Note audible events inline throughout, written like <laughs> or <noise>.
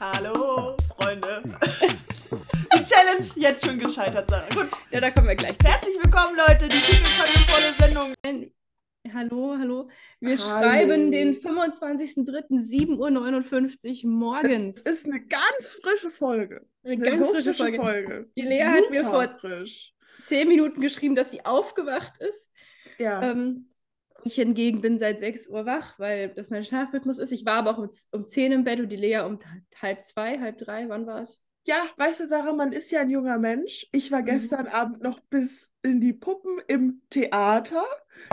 Hallo, Freunde. Die Challenge jetzt schon gescheitert, Sarah. Gut. Ja, da kommen wir gleich zu. Herzlich willkommen, Leute. Die titelvolle Sendung. Hallo, hallo. Wir Hallo. schreiben den 25.03.7.59 Uhr morgens. Das ist eine ganz frische Folge. Eine ganz so frische Folge. Die Lea Super hat mir vor frisch. zehn Minuten geschrieben, dass sie aufgewacht ist. Ja. Ähm, ich hingegen bin seit 6 Uhr wach, weil das mein Schlafrhythmus ist. Ich war aber auch um, um 10 im Bett und die Lea um halb zwei, halb drei. Wann war es? ja, weißt du, Sarah, man ist ja ein junger Mensch. Ich war Mhm. gestern Abend noch bis in die Puppen im Theater.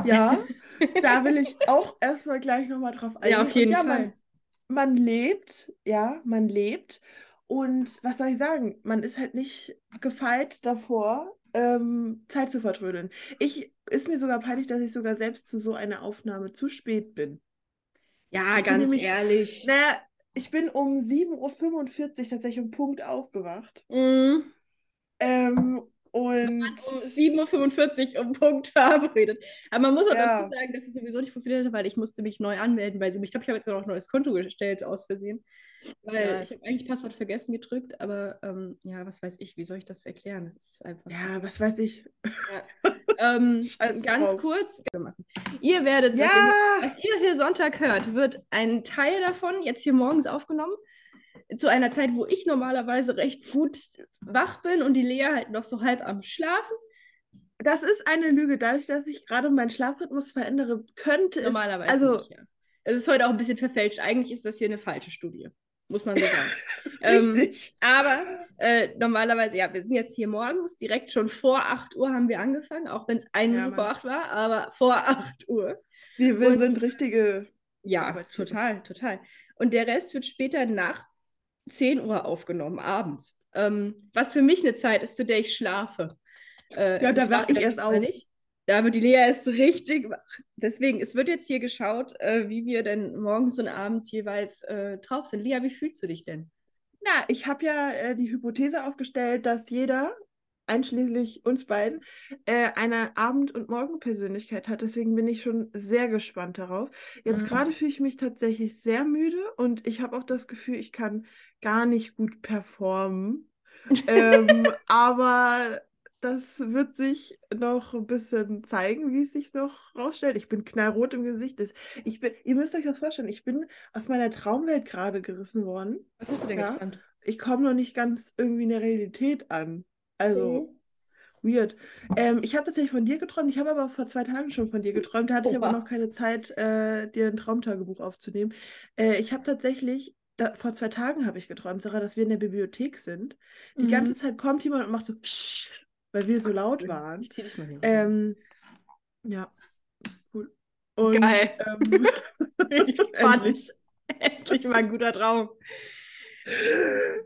Ja, <laughs> da will ich auch erstmal gleich nochmal drauf eingehen. Ja, auf jeden ja, Fall. Man, man lebt, ja, man lebt. Und was soll ich sagen? Man ist halt nicht gefeit davor, ähm, Zeit zu vertrödeln. Ich ist mir sogar peinlich, dass ich sogar selbst zu so einer Aufnahme zu spät bin. Ja, Ich ganz nämlich- ehrlich. Naja, ich bin um 7.45 Uhr tatsächlich um Punkt aufgewacht. Mhm. Ähm, Um und 7.45 Uhr um Punkt verabredet. Aber man muss auch Ja. dazu sagen, dass es sowieso nicht funktioniert hat, weil ich musste mich neu anmelden bei Zoom. Ich glaube, ich habe jetzt noch ein neues Konto gestellt aus Versehen. Weil Ja. ich habe eigentlich Passwort vergessen gedrückt, aber ähm, ja, was weiß ich, wie soll ich das erklären? Das ist einfach. ja, was weiß ich. <laughs> Ähm, <laughs> Scheiß ganz drauf. kurz. Ihr werdet, was, Ja, ihr, was ihr hier Sonntag hört, wird ein Teil davon jetzt hier morgens aufgenommen. Zu einer Zeit, wo ich normalerweise recht gut wach bin und die Lea halt noch so halb am Schlafen. das ist eine Lüge. Dadurch, dass ich gerade meinen Schlafrhythmus verändere, könnte es. Normalerweise also, nicht, ja. Es ist heute auch ein bisschen verfälscht. Eigentlich ist das hier eine falsche Studie, muss man so sagen. <laughs> Ähm, richtig. aber äh, normalerweise, ja, wir sind jetzt hier morgens, direkt schon vor 8 Uhr haben wir angefangen, auch wenn es eine Ja, Minute vor Mann. 8 war, aber vor <laughs> 8 Uhr. wir wir und- sind richtige. Ja, total, total. Und der Rest wird später nach 10 Uhr aufgenommen, abends. Ähm, was für mich eine Zeit ist, zu der ich schlafe. Äh, Ja, da ich wach schlafe ich erst auf. Nicht. Da wird die Lea erst richtig wach. Deswegen, es wird jetzt hier geschaut, äh, wie wir denn morgens und abends jeweils äh, drauf sind. Lea, wie fühlst du dich denn? Na, ich habe ja äh, die Hypothese aufgestellt, dass jeder, einschließlich uns beiden, äh, eine Abend- und Morgenpersönlichkeit hat. Deswegen bin ich schon sehr gespannt darauf. Jetzt Mhm. gerade fühle ich mich tatsächlich sehr müde und ich habe auch das Gefühl, ich kann gar nicht gut performen. <laughs> ähm, aber das wird sich noch ein bisschen zeigen, wie es sich noch rausstellt. Ich bin knallrot im Gesicht. Ich bin, ihr müsst euch das vorstellen, ich bin aus meiner Traumwelt gerade gerissen worden. Was hast du denn Ja. geträumt? Ich komme noch nicht ganz irgendwie in der Realität an. Also weird. Ähm, ich habe tatsächlich von dir geträumt. Ich habe aber vor zwei Tagen schon von dir geträumt. Da hatte ich aber noch keine Zeit, äh, dir ein Traumtagebuch aufzunehmen. Äh, ich habe tatsächlich, da, vor zwei Tagen habe ich geträumt, Sarah, dass wir in der Bibliothek sind. Die Mhm. ganze Zeit kommt jemand und macht so, weil wir so laut waren. Ich zieh dich mal hier. Ähm, ja, cool. Und, Geil. Ähm, <laughs> <laughs> Endlich. endlich. Mal ein guter Traum.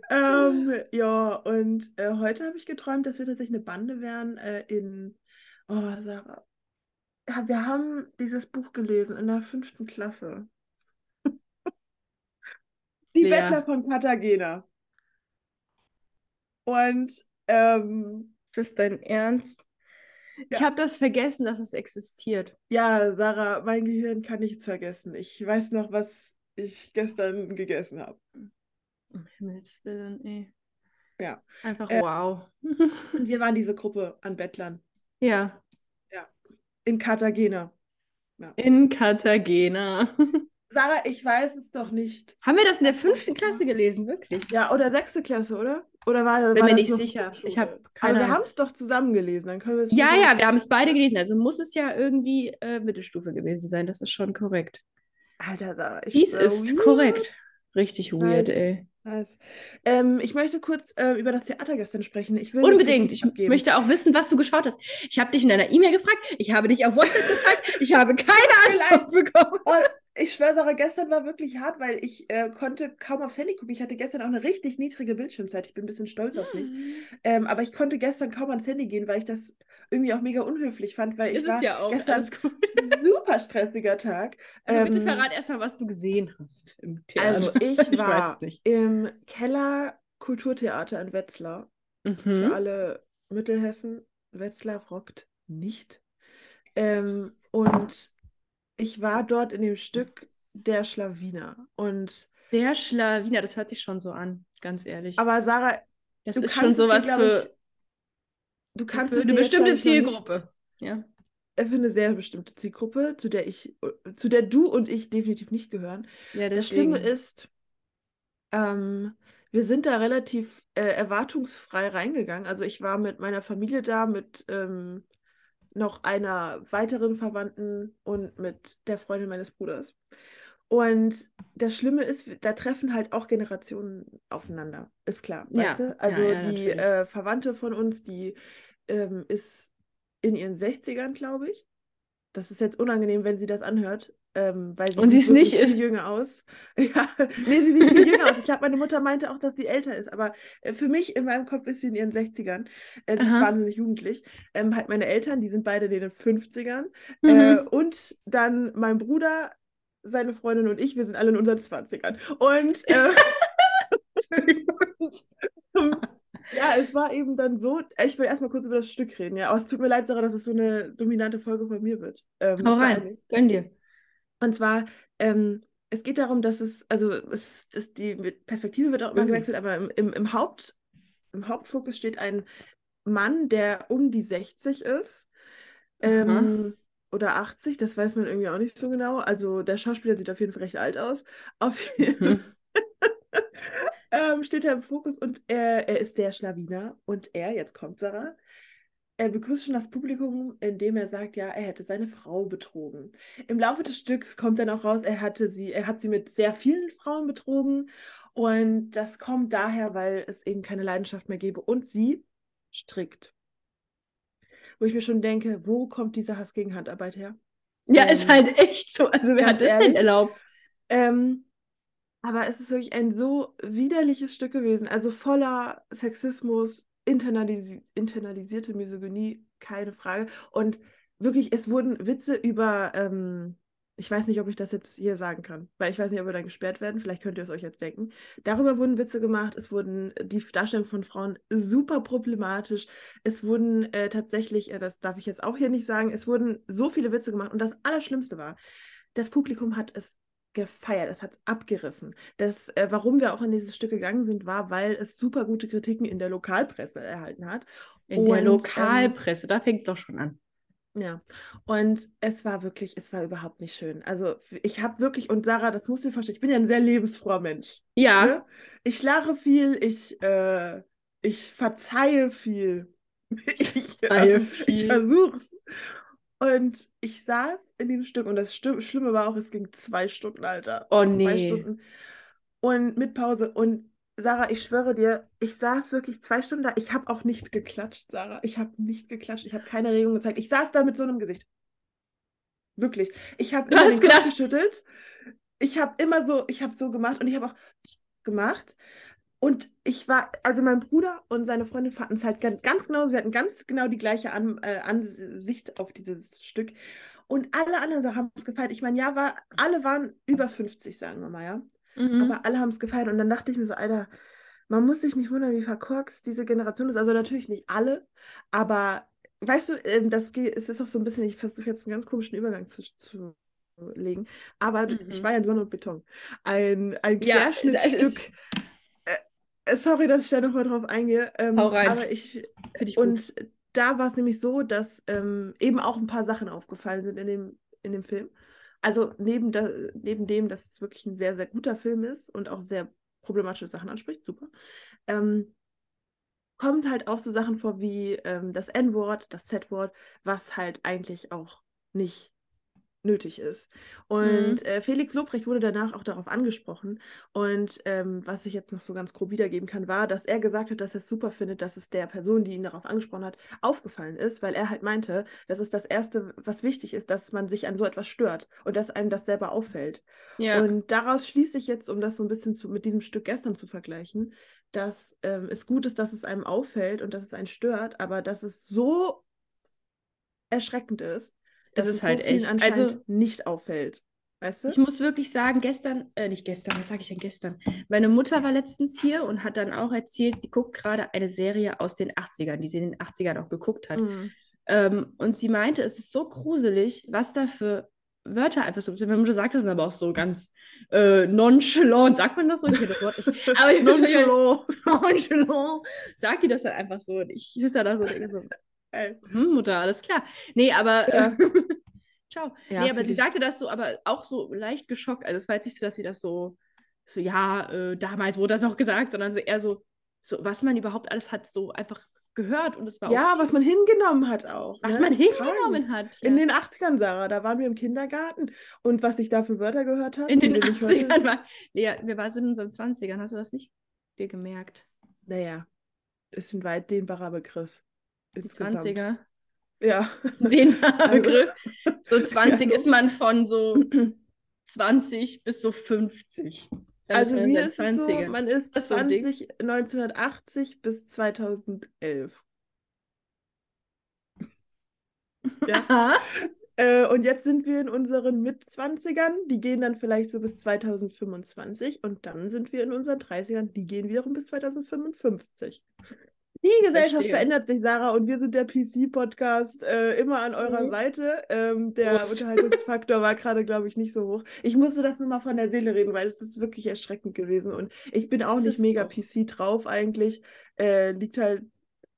Ähm, ja, und äh, heute habe ich geträumt, dass wir tatsächlich eine Bande wären äh, in. Oh, Sarah. Ja, wir haben dieses Buch gelesen in der fünften Klasse. <laughs> Die. Bettler von Cartagena. Und ähm, Das ist dein Ernst? Ich Ja. habe das vergessen, dass es existiert. ja, Sarah, mein Gehirn kann nichts vergessen. Ich weiß noch, was ich gestern gegessen habe. Um Himmels Willen, ey. Ja. Einfach Äh, wow. Und wir waren diese Gruppe an Bettlern ja, in Cartagena. in Cartagena. <laughs> Sarah, ich weiß es doch nicht. Haben wir das in der fünften Klasse gelesen, wirklich? Ja, oder sechste Klasse, oder? Oder war, Bin war mir das nicht sicher. Ich habe Aber keine wir Ahnung. haben es doch zusammen gelesen, dann können wir es Ja, ja, wir haben es beide gelesen. Also muss es ja irgendwie äh, Mittelstufe gewesen sein. Das ist schon korrekt. Alter, ich Dies ist weird. korrekt. Richtig weird, Nice. ey. Nice. Ähm, ich möchte kurz äh, über das Theater gestern sprechen. Ich will Unbedingt. Ich abgeben. möchte auch wissen, was du geschaut hast. Ich habe dich in einer E-Mail gefragt. Ich habe dich auf WhatsApp gefragt. Ich habe keine Antwort bekommen. <laughs> Ich schwöre, gestern war wirklich hart, weil ich äh, konnte kaum aufs Handy gucken. Ich hatte gestern auch eine richtig niedrige Bildschirmzeit. Ich bin ein bisschen stolz auf mich. Ähm, aber ich konnte gestern kaum ans Handy gehen, weil ich das irgendwie auch mega unhöflich fand, weil ich Ist war ja auch. gestern <laughs> super stressiger Tag. Bitte Ähm, verrat erstmal, was du gesehen hast im Theater. Also ich <laughs> Ich war im Keller Kulturtheater in Wetzlar. Für Mhm. alle Mittelhessen. Wetzlar rockt nicht. Ähm, und ich war dort in dem Stück Der Schlawiner. Und Der Schlawiner, das hört sich schon so an, ganz ehrlich. Aber Sarah, das du ist schon dir, sowas glaub für, ich, du kannst für eine dir jetzt, bestimmte Zielgruppe. Ja. äh, Für eine sehr bestimmte Zielgruppe, zu der ich, zu der du und ich definitiv nicht gehören. ja, Das Schlimme ist, ähm, wir sind da relativ äh, erwartungsfrei reingegangen. Also ich war mit meiner Familie da, mit ähm, noch einer weiteren Verwandten und mit der Freundin meines Bruders. Und das Schlimme ist, da treffen halt auch Generationen aufeinander, ist klar, Ja, weißt du? ja, Also ja, die natürlich. äh, Verwandte von uns, die ähm, ist in ihren 60ern, glaube ich. Das ist jetzt unangenehm, wenn sie das anhört, ähm, weil sie Und sie sieht es nicht ist. viel jünger aus. <laughs> Ja, nee, sie sieht viel jünger aus. Ich glaube, meine Mutter meinte auch, dass sie älter ist, aber äh, für mich in meinem Kopf ist sie in ihren 60ern. Äh, sie ist Aha. wahnsinnig jugendlich. Ähm, halt meine Eltern, die sind beide in den 50ern. Äh, Mhm. und dann mein Bruder, seine Freundin und ich, wir sind alle in unseren 20ern. Und, äh, und <laughs> ähm, <laughs> ja, es war eben dann so, ich will erstmal kurz über das Stück reden, ja. Aber es tut mir leid, Sarah, dass es so eine dominante Folge von mir wird. Ähm, Hau rein, gönn dir. Und zwar, ähm, es geht darum, dass es, also es, das, die Perspektive wird auch immer Mhm. gewechselt, aber im, im, im, Haupt, im Hauptfokus steht ein Mann, der um die 60 ist. Ähm, oder 80, das weiß man irgendwie auch nicht so genau. Also der Schauspieler sieht auf jeden Fall recht alt aus. Auf jeden Mhm. <laughs> ähm, steht er im Fokus und er, er ist der Schlawiner. Und er, jetzt kommt Sarah, er begrüßt schon das Publikum, indem er sagt, ja, er hätte seine Frau betrogen. Im Laufe des Stücks kommt dann auch raus, er hatte sie, er hat sie mit sehr vielen Frauen betrogen. Und das kommt daher, weil es eben keine Leidenschaft mehr gäbe. Und sie strickt. Wo ich mir schon denke, wo kommt dieser Hass gegen Handarbeit her? Ja, Ähm, ist halt echt so. Also wer hat das denn ehrlich, erlaubt? Ähm, aber es ist wirklich ein so widerliches Stück gewesen, also voller Sexismus, internalisi internalisierte Misogynie, keine Frage. Und wirklich, es wurden Witze über, ähm, ich weiß nicht, ob ich das jetzt hier sagen kann, weil ich weiß nicht, ob wir dann gesperrt werden, vielleicht könnt ihr es euch jetzt denken. Darüber wurden Witze gemacht, es wurden die Darstellung von Frauen super problematisch, es wurden äh, tatsächlich, äh, das darf ich jetzt auch hier nicht sagen, es wurden so viele Witze gemacht und das Allerschlimmste war, das Publikum hat es gefeiert, es hat es abgerissen. Das, äh, warum wir auch in dieses Stück gegangen sind, war, weil es super gute Kritiken in der Lokalpresse erhalten hat. In der Und, ähm, Lokalpresse, da fängt es doch schon an. Ja, und es war wirklich, es war überhaupt nicht schön. Also ich habe wirklich, und Sarah, das musst du dir vorstellen, ich bin ja ein sehr lebensfroher Mensch. Ja, Ne? Ich lache viel, ich, äh, ich verzeihe viel. <laughs> Ich, Verzeihe <laughs> ähm, viel. ich versuch's. Und ich saß in dem Stück und das Schlimme war auch, es ging zwei Stunden, Alter. Oh, Zwei nee. Stunden. Und mit Pause. Und Sarah, ich schwöre dir, ich saß wirklich zwei Stunden da. Ich habe auch nicht geklatscht, Sarah. Ich habe nicht geklatscht. Ich habe keine Regung gezeigt. Ich saß da mit so einem Gesicht. Wirklich. Ich habe immer den Kopf geschüttelt. Ich habe immer so, ich habe so gemacht und ich habe auch gemacht. Und ich war, also mein Bruder und seine Freundin fanden es halt ganz, ganz genau, wir hatten ganz genau die gleiche An, äh, Ansicht auf dieses Stück. Und alle anderen haben es gefeiert. Ich meine, ja, war, alle waren über 50, sagen wir mal, ja. Mhm. Aber alle haben es gefeiert. Und dann dachte ich mir so, Alter, man muss sich nicht wundern, wie verkorkst diese Generation ist. Also natürlich nicht alle, aber weißt du, ähm, das es ist auch so ein bisschen, ich versuche jetzt einen ganz komischen Übergang zu, zu legen, aber Mhm. ich war ja in Sonne und Beton. Ein, ein Ja, Querschnittstück. Sorry, dass ich da nochmal drauf eingehe. Ähm, Hau rein. aber ich, Finde ich gut. und da war es nämlich so, dass ähm, eben auch ein paar Sachen aufgefallen sind in dem, in dem Film. Also neben, da, neben dem, dass es wirklich ein sehr, sehr guter Film ist und auch sehr problematische Sachen anspricht, super, ähm, kommt halt auch so Sachen vor wie ähm, das N-Wort, das Z-Wort, was halt eigentlich auch nicht nötig ist. Und äh, Felix Lobrecht wurde danach auch darauf angesprochen. Und ähm, was ich jetzt noch so ganz grob wiedergeben kann, war, dass er gesagt hat, dass er es super findet, dass es der Person, die ihn darauf angesprochen hat, aufgefallen ist, weil er halt meinte, das ist das Erste, was wichtig ist, dass man sich an so etwas stört und dass einem das selber auffällt. Ja. Und daraus schließe ich jetzt, um das so ein bisschen zu, mit diesem Stück gestern zu vergleichen, dass ähm, es gut ist, dass es einem auffällt und dass es einen stört, aber dass es so erschreckend ist, dass ist es halt so echt. Also- nicht auffällt. Weißt du? Ich muss wirklich sagen, gestern, äh, nicht gestern, was sage ich denn gestern? Meine Mutter war letztens hier und hat dann auch erzählt, sie guckt gerade eine Serie aus den 80ern, die sie in den 80ern auch geguckt hat. Mhm. Ähm, und sie meinte, es ist so gruselig, was da für Wörter einfach so. Meine Mutter sagt das dann aber auch so ganz äh, nonchalant. Sagt man das so? Ich das Wort nicht. <laughs> Aber ich nonchalant. <laughs> nonchalant. Sagt die das dann einfach so. Und ich sitze da so und denke so, hm, Mutter, alles klar. Nee, aber. Ja. Äh, <laughs> ciao. Ja, nee, aber sie sagte das so, aber auch so leicht geschockt. Also es war jetzt nicht so, dass sie das so, so ja, äh, damals wurde das noch gesagt, sondern so eher so, so, was man überhaupt alles hat, so einfach gehört und es war Ja, was man hingenommen hat auch. Was ne? man hingenommen hat. Ja. In den 80ern, Sarah, da waren wir im Kindergarten und was ich da für Wörter gehört habe. In den 80ern war. Lea, wir waren in unseren 20ern, hast du das nicht dir gemerkt? Naja, ist ein weit dehnbarer Begriff. Die 20er. Ja. <laughs> Dehnbarer Begriff. <laughs> So 20 ja. ist man von so <clears throat> 20 bis so 50. Also mir ist es so, man ist 20, so 1980 bis 2011. Ja. <laughs> äh, und jetzt sind wir in unseren Mitzwanzigern, die gehen dann vielleicht so bis 2025 und dann sind wir in unseren 30ern, die gehen wiederum bis 2055. Die Gesellschaft Verstehe. verändert sich, Sarah, und wir sind der PC-Podcast äh, immer an eurer mhm. Seite. Ähm, der Prost. Unterhaltungsfaktor war gerade, glaube ich, nicht so hoch. Ich musste das nur mal von der Seele reden, weil es ist wirklich erschreckend gewesen. Und ich bin auch das nicht mega auch. PC drauf eigentlich. Äh, liegt halt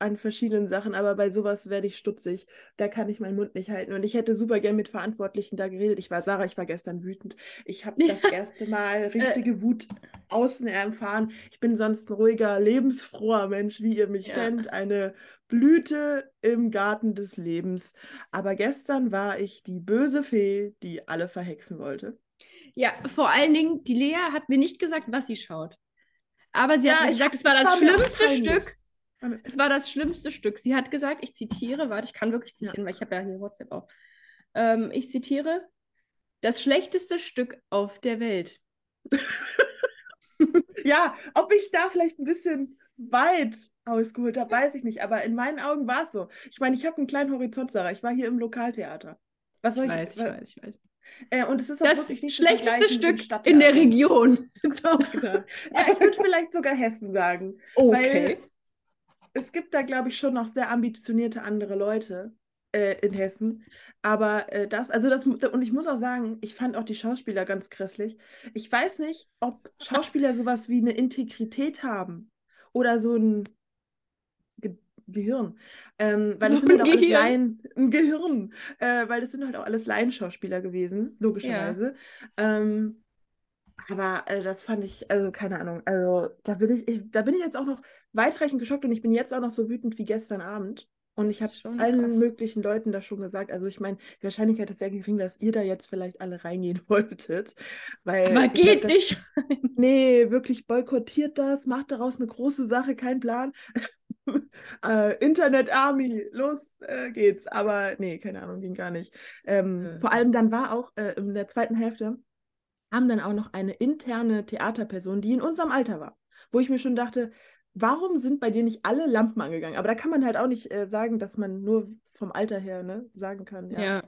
an verschiedenen Sachen, aber bei sowas werde ich stutzig. Da kann ich meinen Mund nicht halten. Und ich hätte super gern mit Verantwortlichen da geredet. Ich war, Sarah, ich war gestern wütend. Ich habe das erste Mal <laughs> richtige Wut außen erfahren. Ich bin sonst ein ruhiger, lebensfroher Mensch, wie ihr mich ja. kennt. Eine Blüte im Garten des Lebens. Aber gestern war ich die böse Fee, die alle verhexen wollte. Ja, vor allen Dingen, die Lea hat mir nicht gesagt, was sie schaut. Aber sie ja, hat gesagt, es war das schlimmste Stück es war das schlimmste Stück. Sie hat gesagt, ich zitiere, warte, ich kann wirklich zitieren, ja. weil ich habe ja hier WhatsApp auch. Ähm, ich zitiere, das schlechteste Stück auf der Welt. <laughs> ja, ob ich da vielleicht ein bisschen weit ausgeholt habe, weiß ich nicht. Aber in meinen Augen war es so. Ich meine, ich habe einen kleinen Horizont, Sarah. Ich war hier im Lokaltheater. Was soll ich, weiß, ich, weiß, ich weiß. Äh, und es ist auch das wirklich nicht schlechteste Stück in der Region. <laughs> ja, ich würde vielleicht sogar Hessen sagen. Okay. Weil es gibt da, glaube ich, schon noch sehr ambitionierte andere Leute äh, in Hessen. Aber äh, das, also das, und ich muss auch sagen, ich fand auch die Schauspieler ganz grässlich. Ich weiß nicht, ob Schauspieler sowas wie eine Integrität haben oder so ein Ge Gehirn. Ähm, weil so das sind halt auch alles Laien, ein Gehirn, äh, weil das sind halt auch alles Laienschauspieler gewesen, logischerweise. Ja. Ähm, aber äh, das fand ich, also keine Ahnung, also da bin ich, ich, da bin ich jetzt auch noch weitreichend geschockt und ich bin jetzt auch noch so wütend wie gestern Abend. Und ich habe allen krass. möglichen Leuten das schon gesagt. Also ich meine, die Wahrscheinlichkeit ist sehr gering, dass ihr da jetzt vielleicht alle reingehen <laughs> wolltet. Weil Aber geht glaub, nicht. <laughs> nee, wirklich boykottiert das, macht daraus eine große Sache, kein Plan. <laughs> äh, Internet Army, los äh, geht's. Aber nee, keine Ahnung, ging gar nicht. Ähm, mhm. Vor allem dann war auch äh, in der zweiten Hälfte haben dann auch noch eine interne Theaterperson, die in unserem Alter war, wo ich mir schon dachte, warum sind bei dir nicht alle Lampen angegangen? Aber da kann man halt auch nicht äh, sagen, dass man nur vom Alter her ne, sagen kann, ja, ja.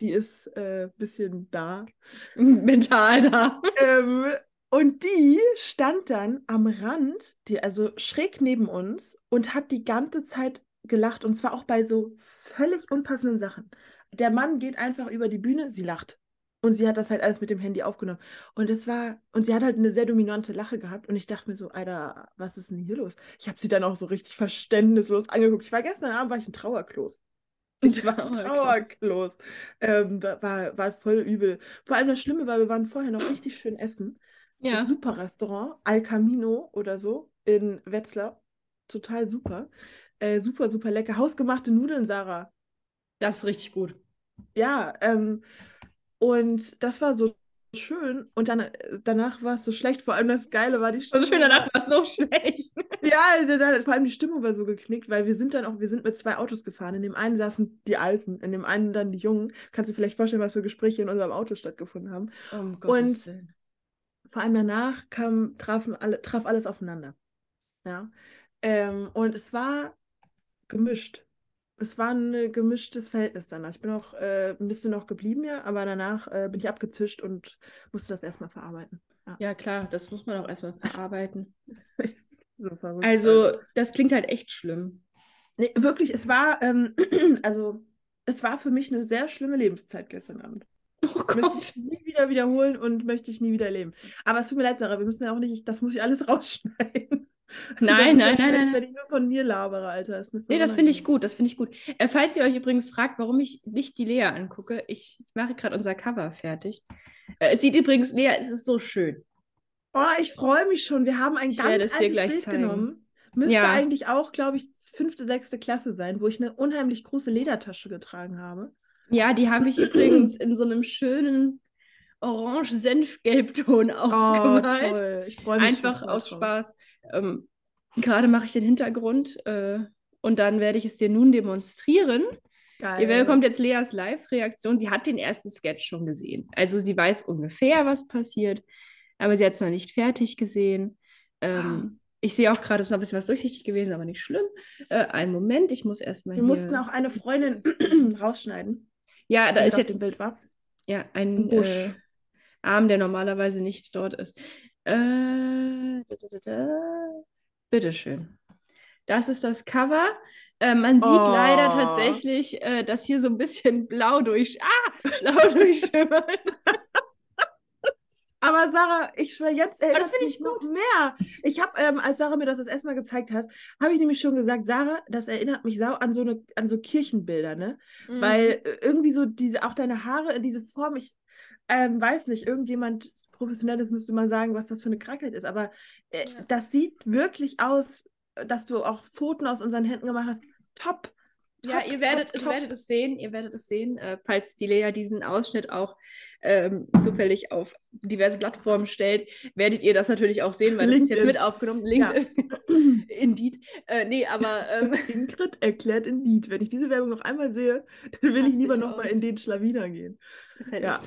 die ist ein äh, bisschen da. <laughs> Mental da. ähm, und die stand dann am Rand, die, also schräg neben uns, und hat die ganze Zeit gelacht. Und zwar auch bei so völlig unpassenden Sachen. Der Mann geht einfach über die Bühne, sie lacht. Und sie hat das halt alles mit dem Handy aufgenommen. Und es war, und sie hat halt eine sehr dominante Lache gehabt. Und ich dachte mir so, Alter, was ist denn hier los? Ich habe sie dann auch so richtig verständnislos angeguckt. Ich war gestern Abend, war ich ein Trauerklos. Ich war ein Trauerklos. Ähm, war, war voll übel. Vor allem das Schlimme war, wir waren vorher noch richtig schön essen. Ja. Super Restaurant, Al Camino oder so in Wetzlar. Total super. Äh, super, super lecker. Hausgemachte Nudeln, Sarah. Das ist richtig gut. Ja, ähm, und das war so schön und dann danach war es so schlecht. Vor allem das Geile war die Stimmung. Also schön, danach war es so <laughs> schlecht. ja, vor allem die Stimmung war so geknickt, weil wir sind dann auch, wir sind mit zwei Autos gefahren. In dem einen saßen die Alten, in dem einen dann die Jungen. Kannst du vielleicht vorstellen, was für Gespräche in unserem Auto stattgefunden haben. Um und Willen. vor allem danach kam, trafen alle, traf alles aufeinander. Ja. Ähm, und es war gemischt es war ein gemischtes Verhältnis danach. Ich bin auch äh, ein bisschen noch geblieben, ja, aber danach äh, bin ich abgezischt und musste das erstmal verarbeiten. Ja. ja, klar, das muss man auch erstmal verarbeiten. <laughs> so also, das klingt halt echt schlimm. Nee, wirklich, es war, ähm, <clears throat> also, es war für mich eine sehr schlimme Lebenszeit gestern Abend. Oh Gott. Möchte ich nie wieder wiederholen und möchte ich nie wieder erleben. Aber es tut mir leid, Sarah, wir müssen ja auch nicht, das muss ich alles <laughs> rausschneiden. <laughs> Nein, nein, nein, nein. Wenn ich nur von mir labere, Alter. Das nee, das finde ich gut, das finde ich gut. Äh, falls ihr euch übrigens fragt, warum ich nicht die Lea angucke, ich mache gerade unser Cover fertig. Äh, es sieht übrigens, Lea, es ist so schön. Oh, ich freue mich schon. Wir haben ein ich ganz altes Bild zeigen. genommen. Müsste ja. eigentlich auch, glaube ich, fünfte, sechste Klasse sein, wo ich eine unheimlich große Ledertasche getragen habe. Ja, die habe ich übrigens in so einem schönen orange-senfgelb-Ton oh, ausgemalt. Oh, toll. Ich freue mich. Einfach aus Spaß. Ähm, Gerade mache ich den Hintergrund äh, und dann werde ich es dir nun demonstrieren. Geil. Ihr bekommt jetzt Leas Live-Reaktion. Sie hat den ersten Sketch schon gesehen. Also sie weiß ungefähr, was passiert, aber sie hat es noch nicht fertig gesehen. Ähm, ah. Ich sehe auch gerade, es ist noch ein bisschen was durchsichtig gewesen, aber nicht schlimm. Äh, einen Moment, ich muss erstmal. Wir hier... mussten auch eine Freundin <clears throat> rausschneiden. Ja, da ist jetzt. Bild war. Ja, ein äh, Arm, der normalerweise nicht dort ist. Äh, Bitteschön. Das ist das Cover. Äh, man sieht oh. leider tatsächlich, äh, dass hier so ein bisschen <laughs> blau durch, ah, blau durchschimmert. Aber Sarah, ich schwöre, jetzt erinnert das finde ich noch mehr. Ich habe, ähm, als Sarah mir das das erste Mal gezeigt hat, habe ich nämlich schon gesagt, Sarah, das erinnert mich sau an so eine, an so Kirchenbilder, ne? Mhm. Weil äh, irgendwie so diese, auch deine Haare, diese Form, ich ähm, weiß nicht, irgendjemand Professionelles müsste man sagen, was das für eine Krankheit ist. Aber äh, ja. das sieht wirklich aus, dass du auch Pfoten aus unseren Händen gemacht hast. Top. Top, ja, ihr werdet, top, top. werdet es sehen, ihr werdet es sehen, äh, falls die Lea diesen Ausschnitt auch ähm, zufällig auf diverse Plattformen stellt, werdet ihr das natürlich auch sehen, weil LinkedIn. das ist jetzt mit aufgenommen. LinkedIn. Ja. <laughs> Indeed. Äh, nee, aber. Ähm, <laughs> Ingrid erklärt Indeed. Wenn ich diese Werbung noch einmal sehe, dann will ich lieber nochmal in den Schlawiner gehen. Das ist halt ja.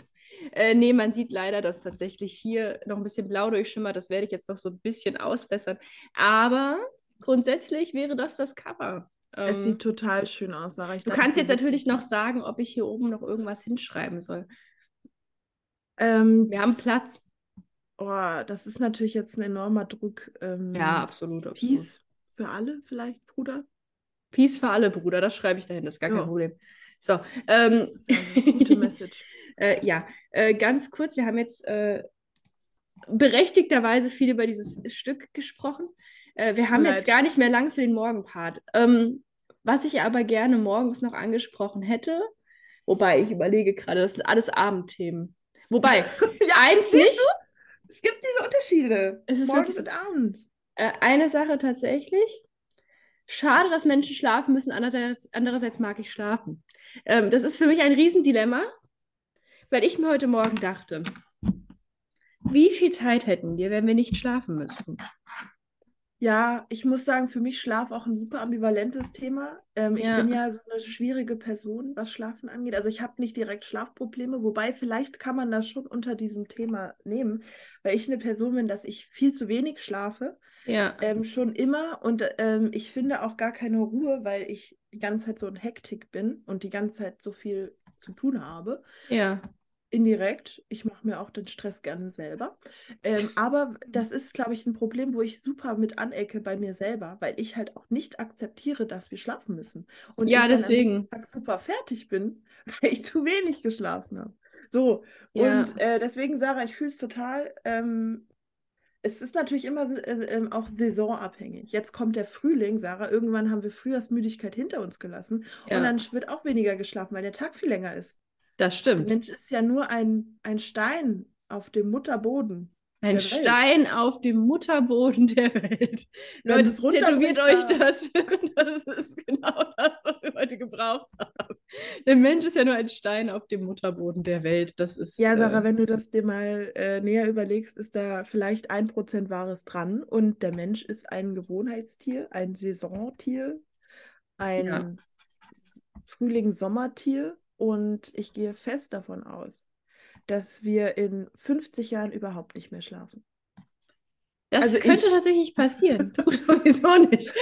Äh, nee, man sieht leider, dass tatsächlich hier noch ein bisschen blau durchschimmert. Das werde ich jetzt noch so ein bisschen ausbessern. Aber grundsätzlich wäre das das Cover. Es sieht ähm, total schön aus, Sarah. Ich du kannst jetzt natürlich noch sagen, ob ich hier oben noch irgendwas hinschreiben soll. Ähm, Wir haben Platz. Oh, das ist natürlich jetzt ein enormer Druck. Ähm, ja, absolut, absolut. Peace für alle vielleicht, Bruder? Peace für alle, Bruder. Das schreibe ich dahin, das ist gar ja. kein Problem. So. Ähm, gute <laughs> Message. äh, ja, äh, ganz kurz, wir haben jetzt äh, berechtigterweise viel über dieses Stück gesprochen. Äh, wir haben Leid. jetzt gar nicht mehr lang für den Morgenpart. Ähm, was ich aber gerne morgens noch angesprochen hätte, wobei ich überlege gerade, das sind alles Abendthemen. Wobei, <laughs> ja, eins nicht. Du? Es gibt diese Unterschiede. Es ist morgens und abends. Äh, eine Sache tatsächlich. Schade, dass Menschen schlafen müssen, andererseits, andererseits mag ich schlafen. Ähm, das ist für mich ein Riesendilemma, weil ich mir heute Morgen dachte, wie viel Zeit hätten wir, wenn wir nicht schlafen müssten? Ja, ich muss sagen, für mich Schlaf auch ein super ambivalentes Thema. Ähm, ja. Ich bin ja so eine schwierige Person, was Schlafen angeht. Also ich habe nicht direkt Schlafprobleme, wobei vielleicht kann man das schon unter diesem Thema nehmen, weil ich eine Person bin, dass ich viel zu wenig schlafe. Ja. Ähm, schon immer. Und ähm, ich finde auch gar keine Ruhe, weil ich die ganze Zeit so ein Hektik bin und die ganze Zeit so viel zu tun habe. Ja indirekt. Ich mache mir auch den Stress gerne selber. Ähm, aber das ist, glaube ich, ein Problem, wo ich super mit anecke bei mir selber, weil ich halt auch nicht akzeptiere, dass wir schlafen müssen. Und ja, ich deswegen. Tag super fertig bin, <laughs> weil ich zu wenig geschlafen habe. So, ja. und äh, deswegen, Sarah, ich fühle es total. Ähm, es ist natürlich immer äh, äh, auch saisonabhängig. Jetzt kommt der Frühling, Sarah. Irgendwann haben wir Frühjahrsmüdigkeit hinter uns gelassen. Ja. Und dann wird auch weniger geschlafen, weil der Tag viel länger ist. Das stimmt. Der Mensch ist ja nur ein, ein Stein auf dem Mutterboden. Ein Stein auf dem Mutterboden der Welt. Wenn Leute, tätowiert euch das. <laughs> Das ist genau das, was wir heute gebraucht haben. Der Mensch ist ja nur ein Stein auf dem Mutterboden der Welt. Das ist. Ja, Sarah, äh, wenn du das dir mal äh, näher überlegst, ist da vielleicht ein Prozent Wahres dran. Und der Mensch ist ein Gewohnheitstier, ein Saisontier, ein ja. Frühling-Sommertier und ich gehe fest davon aus, dass wir in 50 Jahren überhaupt nicht mehr schlafen. Das also könnte ich, tatsächlich passieren. Du <laughs> sowieso nicht.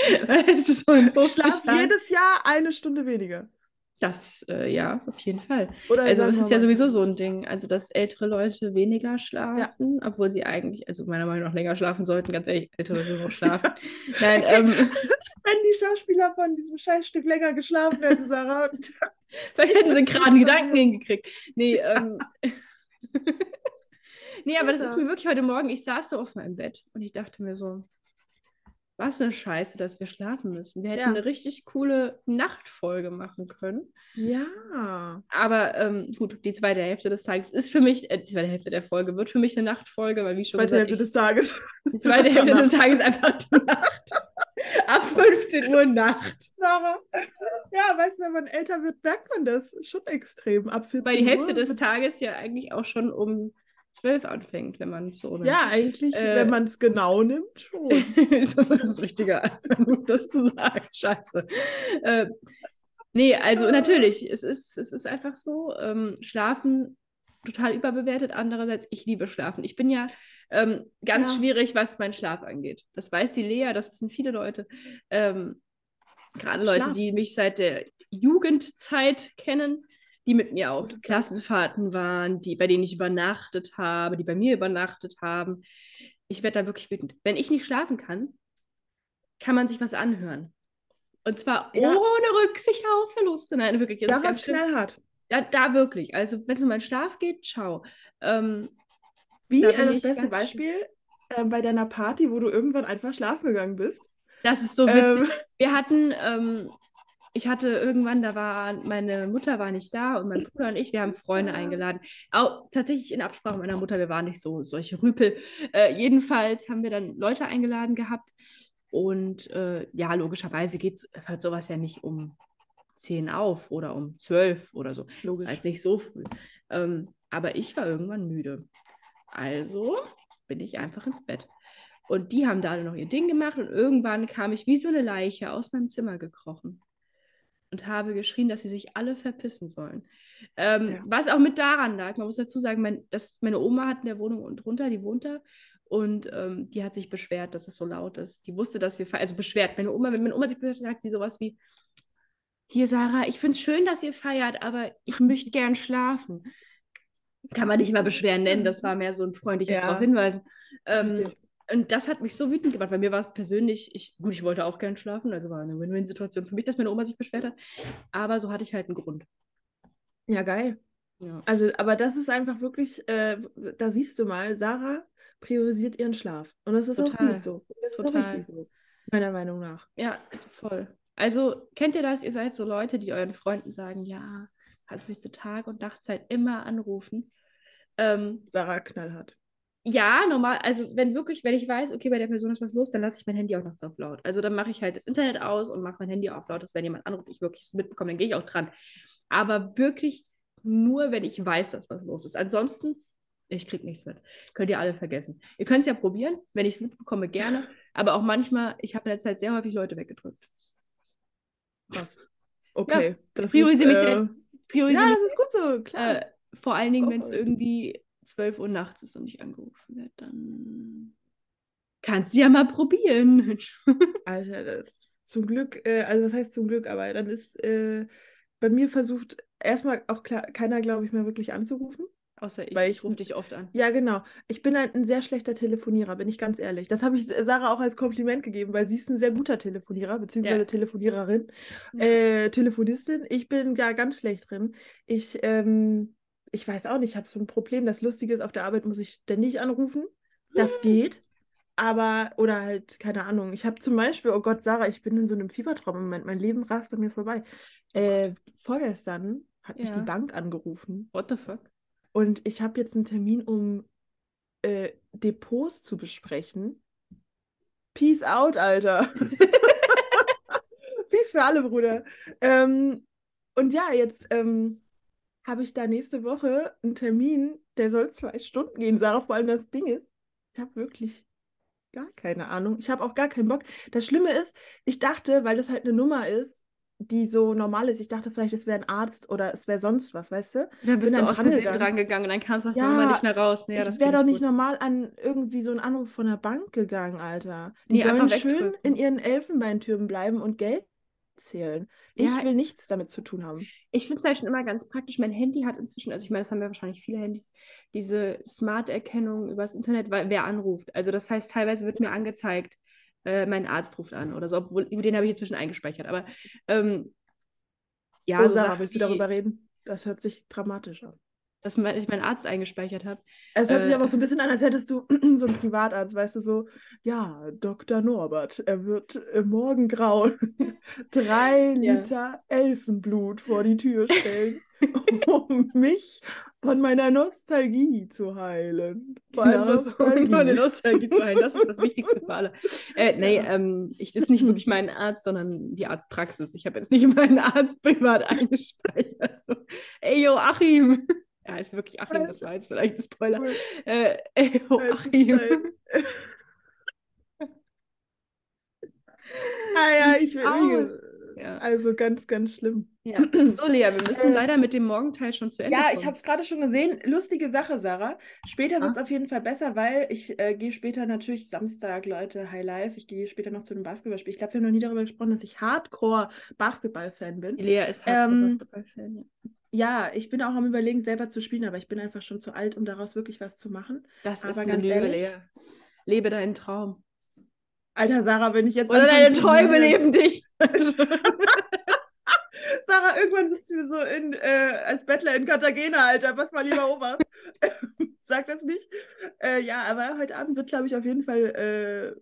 so ich schlafe jedes Jahr eine Stunde weniger. Das, äh, ja, auf jeden Fall. Oder also es ist ja sowieso so ein Ding, also dass ältere Leute weniger schlafen, ja. obwohl sie eigentlich, also meiner Meinung nach länger schlafen sollten, ganz ehrlich, ältere Leute noch schlafen. <laughs> Nein, <laughs> ähm, Wenn die Schauspieler von diesem Scheißstück länger geschlafen hätten, Sarah. Vielleicht hätten sie gerade einen Gedanken hingekriegt. Nee, ähm. Nee, aber das ist mir wirklich heute Morgen, ich saß so auf meinem Bett und ich dachte mir so, was eine Scheiße, dass wir schlafen müssen. Wir hätten ja. eine richtig coole Nachtfolge machen können. Ja. Aber ähm, gut, die zweite Hälfte des Tages ist für mich, äh, die zweite Hälfte der Folge wird für mich eine Nachtfolge, weil wie schon zweite gesagt, Hälfte ich, des Tages. Die zweite <laughs> Hälfte des Tages ist einfach die Nacht. <laughs> Ab 15 Uhr Nacht. Ja, weißt du, wenn man älter wird, merkt man das schon extrem. Ab 14 Weil die Hälfte Uhr des Tages ja eigentlich auch schon um zwölf anfängt, wenn man es so nimmt. Ja, eigentlich, äh, wenn man es genau nimmt, schon. <laughs> das ist das richtige das zu sagen. Scheiße. Äh, nee, also natürlich, es ist, es ist einfach so, ähm, Schlafen total überbewertet. Andererseits, ich liebe Schlafen. Ich bin ja ähm, ganz ja. schwierig, was mein Schlaf angeht. Das weiß die Lea, das wissen viele Leute. Ähm, Gerade Leute, die mich seit der Jugendzeit kennen die mit mir auf Klassenfahrten waren, die, bei denen ich übernachtet habe, die bei mir übernachtet haben. Ich werde da wirklich wütend. Wenn ich nicht schlafen kann, kann man sich was anhören. Und zwar ja. ohne Rücksicht auf Verluste. Nein, wirklich. Das da ist knallhart. Da, da wirklich. Also, wenn es um meinen Schlaf geht, ciao. Ähm, Wie da äh, das beste Beispiel äh, bei deiner Party, wo du irgendwann einfach schlafen gegangen bist. Das ist so witzig. Ähm. Wir hatten ähm, ich hatte irgendwann, da war meine Mutter war nicht da und mein Bruder und ich, wir haben Freunde eingeladen. Auch tatsächlich in Absprache mit meiner Mutter, wir waren nicht so solche Rüpel. Äh, jedenfalls haben wir dann Leute eingeladen gehabt. Und äh, ja, logischerweise geht hört sowas ja nicht um 10 auf oder um 12 oder so. Logisch. Als nicht so früh. Ähm, aber ich war irgendwann müde. Also bin ich einfach ins Bett. Und die haben da noch ihr Ding gemacht und irgendwann kam ich wie so eine Leiche aus meinem Zimmer gekrochen und habe geschrien, dass sie sich alle verpissen sollen. Ähm, ja. Was auch mit daran lag, man muss dazu sagen, mein, dass meine Oma hat in der Wohnung und drunter, die wohnt da. Und ähm, die hat sich beschwert, dass es so laut ist. Die wusste, dass wir feiern. Also beschwert. Meine Oma, wenn meine Oma sich beschwert, sagt sie sowas wie: Hier, Sarah, ich finde es schön, dass ihr feiert, aber ich möchte gern schlafen. Kann man nicht mal beschweren nennen, das war mehr so ein freundliches ja. darauf hinweisen. Ähm, und das hat mich so wütend gemacht, weil mir war es persönlich, ich, gut, ich wollte auch gern schlafen, also war eine Win-Win-Situation für mich, dass meine Oma sich beschwert hat. Aber so hatte ich halt einen Grund. Ja, geil. Ja. Also, aber das ist einfach wirklich, äh, da siehst du mal, Sarah priorisiert ihren Schlaf. Und das ist Total. auch gut so. Das Total. ist auch richtig so, meiner Meinung nach. Ja, voll. Also, kennt ihr das? Ihr seid so Leute, die euren Freunden sagen, ja, kannst mich zu Tag und Nachtzeit immer anrufen. Ähm, Sarah knallhart ja, normal, also wenn wirklich, wenn ich weiß, okay, bei der Person ist was los, dann lasse ich mein Handy auch nachts auf laut. Also dann mache ich halt das Internet aus und mache mein Handy auf laut, dass wenn jemand anruft, ich wirklich mitbekomme, dann gehe ich auch dran. Aber wirklich nur, wenn ich weiß, dass was los ist. Ansonsten, ich kriege nichts mit. Könnt ihr alle vergessen. Ihr könnt es ja probieren, wenn ich es mitbekomme, gerne. Aber auch manchmal, ich habe in der Zeit sehr häufig Leute weggedrückt. Was? Okay. Ja, das priorisiere mich äh, selbst. Priorisiere ja, das ist gut so, klar. Äh, vor allen Dingen, wenn es irgendwie 12 Uhr nachts ist und ich angerufen werde, dann kannst du ja mal probieren. <laughs> Alter, das zum Glück, äh, also was heißt zum Glück, aber dann ist äh, bei mir versucht erstmal auch klar, keiner, glaube ich, mehr wirklich anzurufen. Außer ich, weil ich, ich rufe dich oft an. Ja, genau. Ich bin halt ein sehr schlechter Telefonierer, bin ich ganz ehrlich. Das habe ich Sarah auch als Kompliment gegeben, weil sie ist ein sehr guter Telefonierer, beziehungsweise ja. Telefoniererin, ja. Äh, Telefonistin. Ich bin ja ganz schlecht drin. Ich ähm, ich weiß auch nicht, ich habe so ein Problem. Das Lustige ist, auf der Arbeit muss ich ständig anrufen. Das geht. Aber, oder halt, keine Ahnung. Ich habe zum Beispiel, oh Gott, Sarah, ich bin in so einem Fiebertraum im Moment. Mein Leben rast an mir vorbei. Äh, vorgestern hat ja. mich die Bank angerufen. What the fuck? Und ich habe jetzt einen Termin, um äh, Depots zu besprechen. Peace out, Alter. <laughs> <laughs> Peace für alle, Bruder. Ähm, und ja, jetzt ähm, habe ich da nächste Woche einen Termin, der soll zwei Stunden gehen, Sarah. Vor allem das Ding ist, ich habe wirklich gar keine Ahnung. Ich habe auch gar keinen Bock. Das Schlimme ist, ich dachte, weil das halt eine Nummer ist, die so normal ist, ich dachte vielleicht, es wäre ein Arzt oder es wäre sonst was, weißt du? Dann bist Bin du aus Versehen dran gegangen und dann kamst du aus ja, Nummer nicht mehr raus. Nee, ich wäre doch nicht gut. normal an irgendwie so einen Anruf von der Bank gegangen, Alter. Die nee, sollen schön in ihren Elfenbeintürmen bleiben und Geld zählen. Ich ja, will nichts damit zu tun haben. Ich finde es halt schon immer ganz praktisch. Mein Handy hat inzwischen, also ich meine, das haben ja wahrscheinlich viele Handys, diese Smart-Erkennung übers Internet, wer anruft. Also das heißt, teilweise wird mir angezeigt, äh, mein Arzt ruft an oder so, obwohl den habe ich inzwischen eingespeichert. Aber ähm, Ja, oh, Sarah, willst du darüber reden? Das hört sich dramatisch an dass ich meinen Arzt eingespeichert habe. Es hört äh, sich aber so ein bisschen an, als hättest du <clears throat> so einen Privatarzt, weißt du, so, ja, Dr. Norbert, er wird morgen grau <laughs> drei Liter ja. Elfenblut vor die Tür stellen, <laughs> um mich von meiner Nostalgie zu heilen. Vor genau, Nostalgie. von der Nostalgie zu heilen, das ist das Wichtigste für alle. Äh, nee, ähm, ich, das ist nicht wirklich mein Arzt, sondern die Arztpraxis. Ich habe jetzt nicht <laughs> meinen Arzt privat eingespeichert. So, ey, yo, Achim, ja, ist wirklich Achim, das war jetzt vielleicht ein Spoiler. Äh, ey, oh, Achim. <laughs> ah ja, ich will. Ja. Also ganz, ganz schlimm. Ja. So, Lea, wir müssen äh, leider mit dem Morgenteil schon zu Ende Ja, kommen. ich habe es gerade schon gesehen. Lustige Sache, Sarah. Später wird es auf jeden Fall besser, weil ich äh, gehe später natürlich Samstag, Leute, High Life. Ich gehe später noch zu einem Basketballspiel. Ich glaube, wir haben noch nie darüber gesprochen, dass ich Hardcore-Basketball-Fan bin. Lea ist Hardcore-Basketball-Fan, ähm, ja. Ja, ich bin auch am Überlegen, selber zu spielen, aber ich bin einfach schon zu alt, um daraus wirklich was zu machen. Das aber ist eine Lüge, ehrlich, Lea. Lebe deinen Traum. Alter, Sarah, wenn ich jetzt. Oder deine Träume leben dich. <laughs> Sarah, irgendwann sitzen wir so in, äh, als Bettler in Cartagena, Alter. Pass mal lieber Ober. <laughs> Sag das nicht. Äh, ja, aber heute Abend wird, glaube ich, auf jeden Fall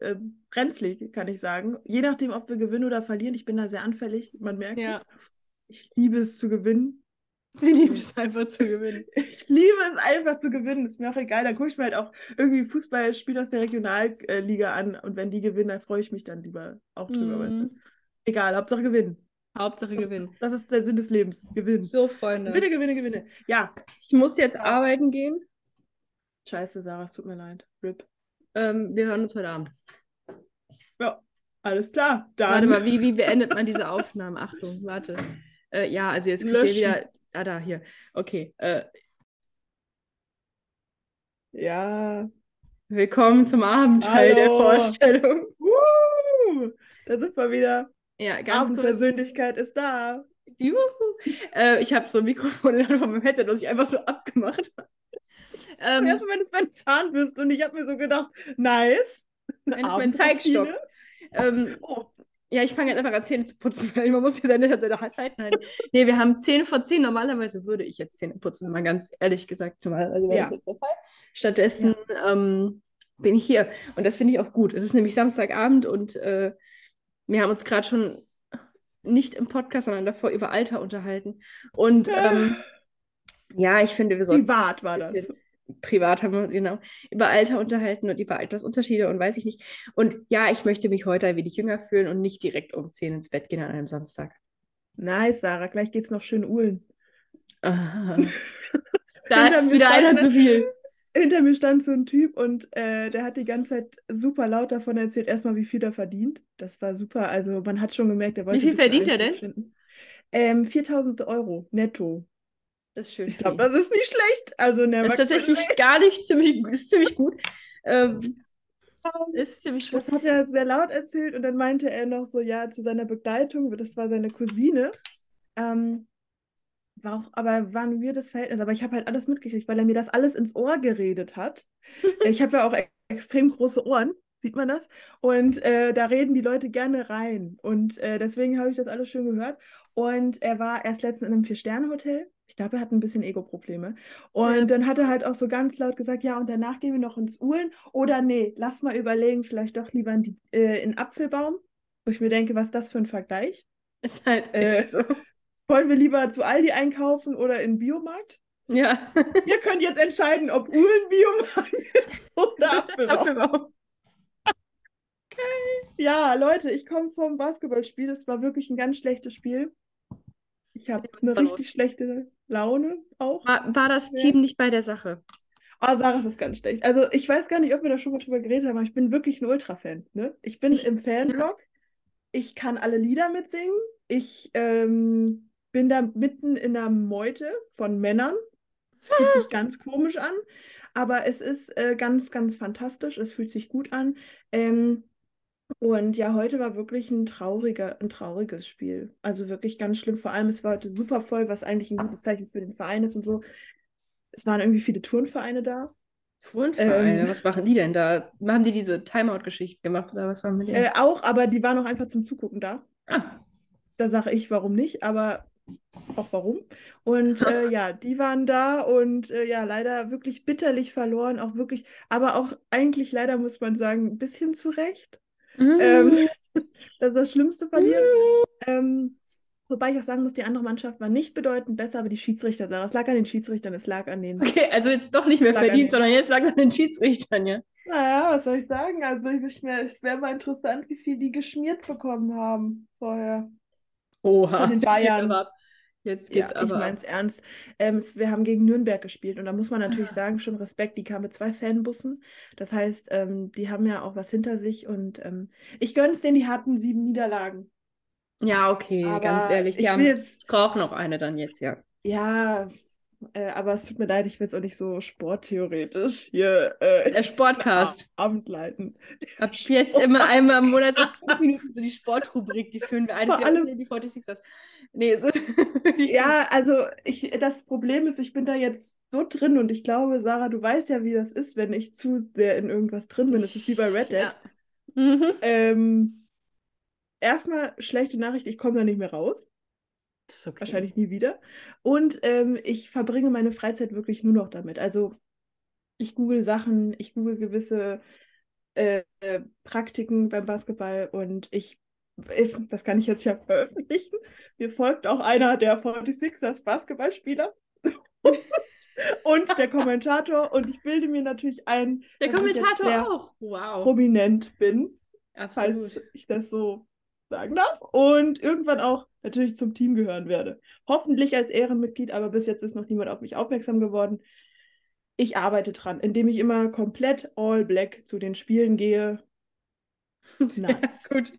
äh, äh, brenzlig, kann ich sagen. Je nachdem, ob wir gewinnen oder verlieren. Ich bin da sehr anfällig, man merkt ja. es. Ich liebe es zu gewinnen. Sie liebt es einfach zu gewinnen. <laughs> Ich liebe es einfach zu gewinnen. Ist mir auch egal. Dann gucke ich mir halt auch irgendwie Fußballspiele aus der Regionalliga an und wenn die gewinnen, dann freue ich mich dann lieber auch drüber. Mm. Weißt du? Egal, Hauptsache gewinnen. Hauptsache gewinnen. Das ist der Sinn des Lebens. Gewinnen. So, Freunde. Gewinne, gewinne, gewinne. Ja. Ich muss jetzt arbeiten gehen. Scheiße, Sarah, es tut mir leid. RIP. Ähm, wir hören uns heute Abend. Ja, alles klar. Dann. Warte mal, wie, wie beendet man diese Aufnahmen? Achtung, warte. Äh, ja, also jetzt kriegt ihr wieder. Ah, da, hier. Okay. Äh, ja. Willkommen zum Abendteil Hallo. der Vorstellung. Uh, da sind wir wieder. Ja, ganz Abendpersönlichkeit ist da. Juhu. Äh, ich habe so ein Mikrofon <laughs> in meinem Headset, was ich einfach so abgemacht habe. Ähm, Erstmal, wenn es mein Zahnbürste und ich habe mir so gedacht, nice. Das ist mein Zeigstock. Ähm, oh. Ja, ich fange halt einfach an, Zähne zu putzen, <laughs> weil man muss ja seine, seine Zeiten halten. nee, wir haben 10 vor 10. Normalerweise würde ich jetzt Zähne putzen, mal ganz ehrlich gesagt. Also ja. jetzt der Fall. Stattdessen ja. ähm, bin ich hier. Und das finde ich auch gut. Es ist nämlich Samstagabend und äh, wir haben uns gerade schon nicht im Podcast, sondern davor über Alter unterhalten. Und ähm, ja, ich finde, wir sollten. Privat war das privat haben wir genau über Alter unterhalten und über Altersunterschiede und weiß ich nicht. Und ja, ich möchte mich heute ein wenig jünger fühlen und nicht direkt um 10 ins Bett gehen an einem Samstag. Nice, Sarah, gleich geht's noch schön uhlen. <laughs> da ist wieder einer zu viel. Hinter mir stand so ein Typ und äh, der hat die ganze Zeit super laut davon erzählt, erstmal, wie viel er verdient. Das war super. Also man hat schon gemerkt, er wollte. Wie viel verdient er denn? Ähm, 4000 Euro netto. Das ist schön. Ich glaube, das ist nicht schlecht. Also, das ist tatsächlich gar nicht ziemlich, ist ziemlich gut. Ähm, <laughs> ist ziemlich gut. Das hat er sehr laut erzählt und dann meinte er noch so, ja, zu seiner Begleitung, das war seine Cousine. Ähm, war auch, aber war ein weirdes Verhältnis. Aber ich habe halt alles mitgekriegt, weil er mir das alles ins Ohr geredet hat. <laughs> ich habe ja auch e extrem große Ohren, sieht man das? Und äh, da reden die Leute gerne rein. Und äh, deswegen habe ich das alles schön gehört. Und er war erst letztens in einem Vier-Sterne-Hotel ich glaube, er hat ein bisschen Ego-Probleme. Und ja. dann hat er halt auch so ganz laut gesagt, ja, und danach gehen wir noch ins Uhlen. Oder nee, lass mal überlegen, vielleicht doch lieber in, die, äh, in Apfelbaum. Wo ich mir denke, was ist das für ein Vergleich? Ist halt äh, so. Wollen wir lieber zu Aldi einkaufen oder in Biomarkt? Ja. Ihr könnt jetzt entscheiden, ob Uhlen Biomarkt ist <laughs> oder Apfelbaum. Apfelbaum. Okay. Ja, Leute, ich komme vom Basketballspiel. Das war wirklich ein ganz schlechtes Spiel. Ich habe eine richtig schlechte Laune auch. War, war das ja. Team nicht bei der Sache? Oh, Sarah ist ganz schlecht. Also ich weiß gar nicht, ob wir da schon mal drüber geredet haben, aber ich bin wirklich ein Ultra-Fan. Ne? Ich bin ich, im Fanblog. Ich kann alle Lieder mitsingen. Ich ähm, bin da mitten in einer Meute von Männern. Es fühlt sich <laughs> ganz komisch an, aber es ist äh, ganz, ganz fantastisch. Es fühlt sich gut an. Ähm, und ja, heute war wirklich ein trauriger, ein trauriges Spiel. Also wirklich ganz schlimm. Vor allem, es war heute super voll, was eigentlich ein gutes Zeichen für den Verein ist und so. Es waren irgendwie viele Turnvereine da. Turnvereine? Ähm, was machen die denn da? Haben die diese Timeout-Geschichte gemacht oder was haben die? Äh, auch, aber die waren auch einfach zum Zugucken da. Ah. da sage ich, warum nicht, aber auch warum. Und äh, ja, die waren da und äh, ja, leider wirklich bitterlich verloren, auch wirklich, aber auch eigentlich leider muss man sagen, ein bisschen zu Recht. Mm. Ähm, <laughs> das ist das Schlimmste verlieren. Mm. Ähm, wobei ich auch sagen muss, die andere Mannschaft war nicht bedeutend besser, aber die Schiedsrichter, Sarah, es lag an den Schiedsrichtern, es lag an den. Okay, also jetzt doch nicht mehr verdient, sondern jetzt lag es an den Schiedsrichtern, ja. Naja, was soll ich sagen? Also ich, es wäre mal interessant, wie viel die geschmiert bekommen haben vorher. Oha, von den Bayern. Jetzt geht's ja, aber. Ich meine es ernst. Ähm, wir haben gegen Nürnberg gespielt und da muss man natürlich ah. sagen, schon Respekt, die kamen mit zwei Fanbussen. Das heißt, ähm, die haben ja auch was hinter sich und ähm, ich gönne es denen, die hatten sieben Niederlagen. Ja, okay, aber ganz ehrlich. Die ich, haben, jetzt, ich brauche noch eine dann jetzt, ja. Ja, äh, aber es tut mir leid, ich will jetzt auch nicht so sporttheoretisch hier. Äh, Der Sportcast. <laughs> Amt leiten. Ab jetzt immer einmal im Monat so fünf Minuten so die Sportrubrik, die führen wir ein. Vor allem die 46ers. Nee, so <laughs> ja, also ich, das Problem ist, ich bin da jetzt so drin und ich glaube, Sarah, du weißt ja, wie das ist, wenn ich zu sehr in irgendwas drin bin. Es ist wie bei Red Dead. Ja. Mhm. Ähm, erstmal schlechte Nachricht, ich komme da nicht mehr raus. Okay. Wahrscheinlich nie wieder. Und ähm, ich verbringe meine Freizeit wirklich nur noch damit. Also ich google Sachen, ich google gewisse äh, Praktiken beim Basketball und ich, das kann ich jetzt ja veröffentlichen, mir folgt auch einer der 46ers Basketballspieler. <laughs> und der Kommentator und ich bilde mir natürlich ein, der Kommentator auch. Wow. prominent bin, Absolut. falls ich das so sagen darf. Und irgendwann auch natürlich zum Team gehören werde. Hoffentlich als Ehrenmitglied, aber bis jetzt ist noch niemand auf mich aufmerksam geworden. Ich arbeite dran, indem ich immer komplett all black zu den Spielen gehe. <laughs> Nice. Ja, gut.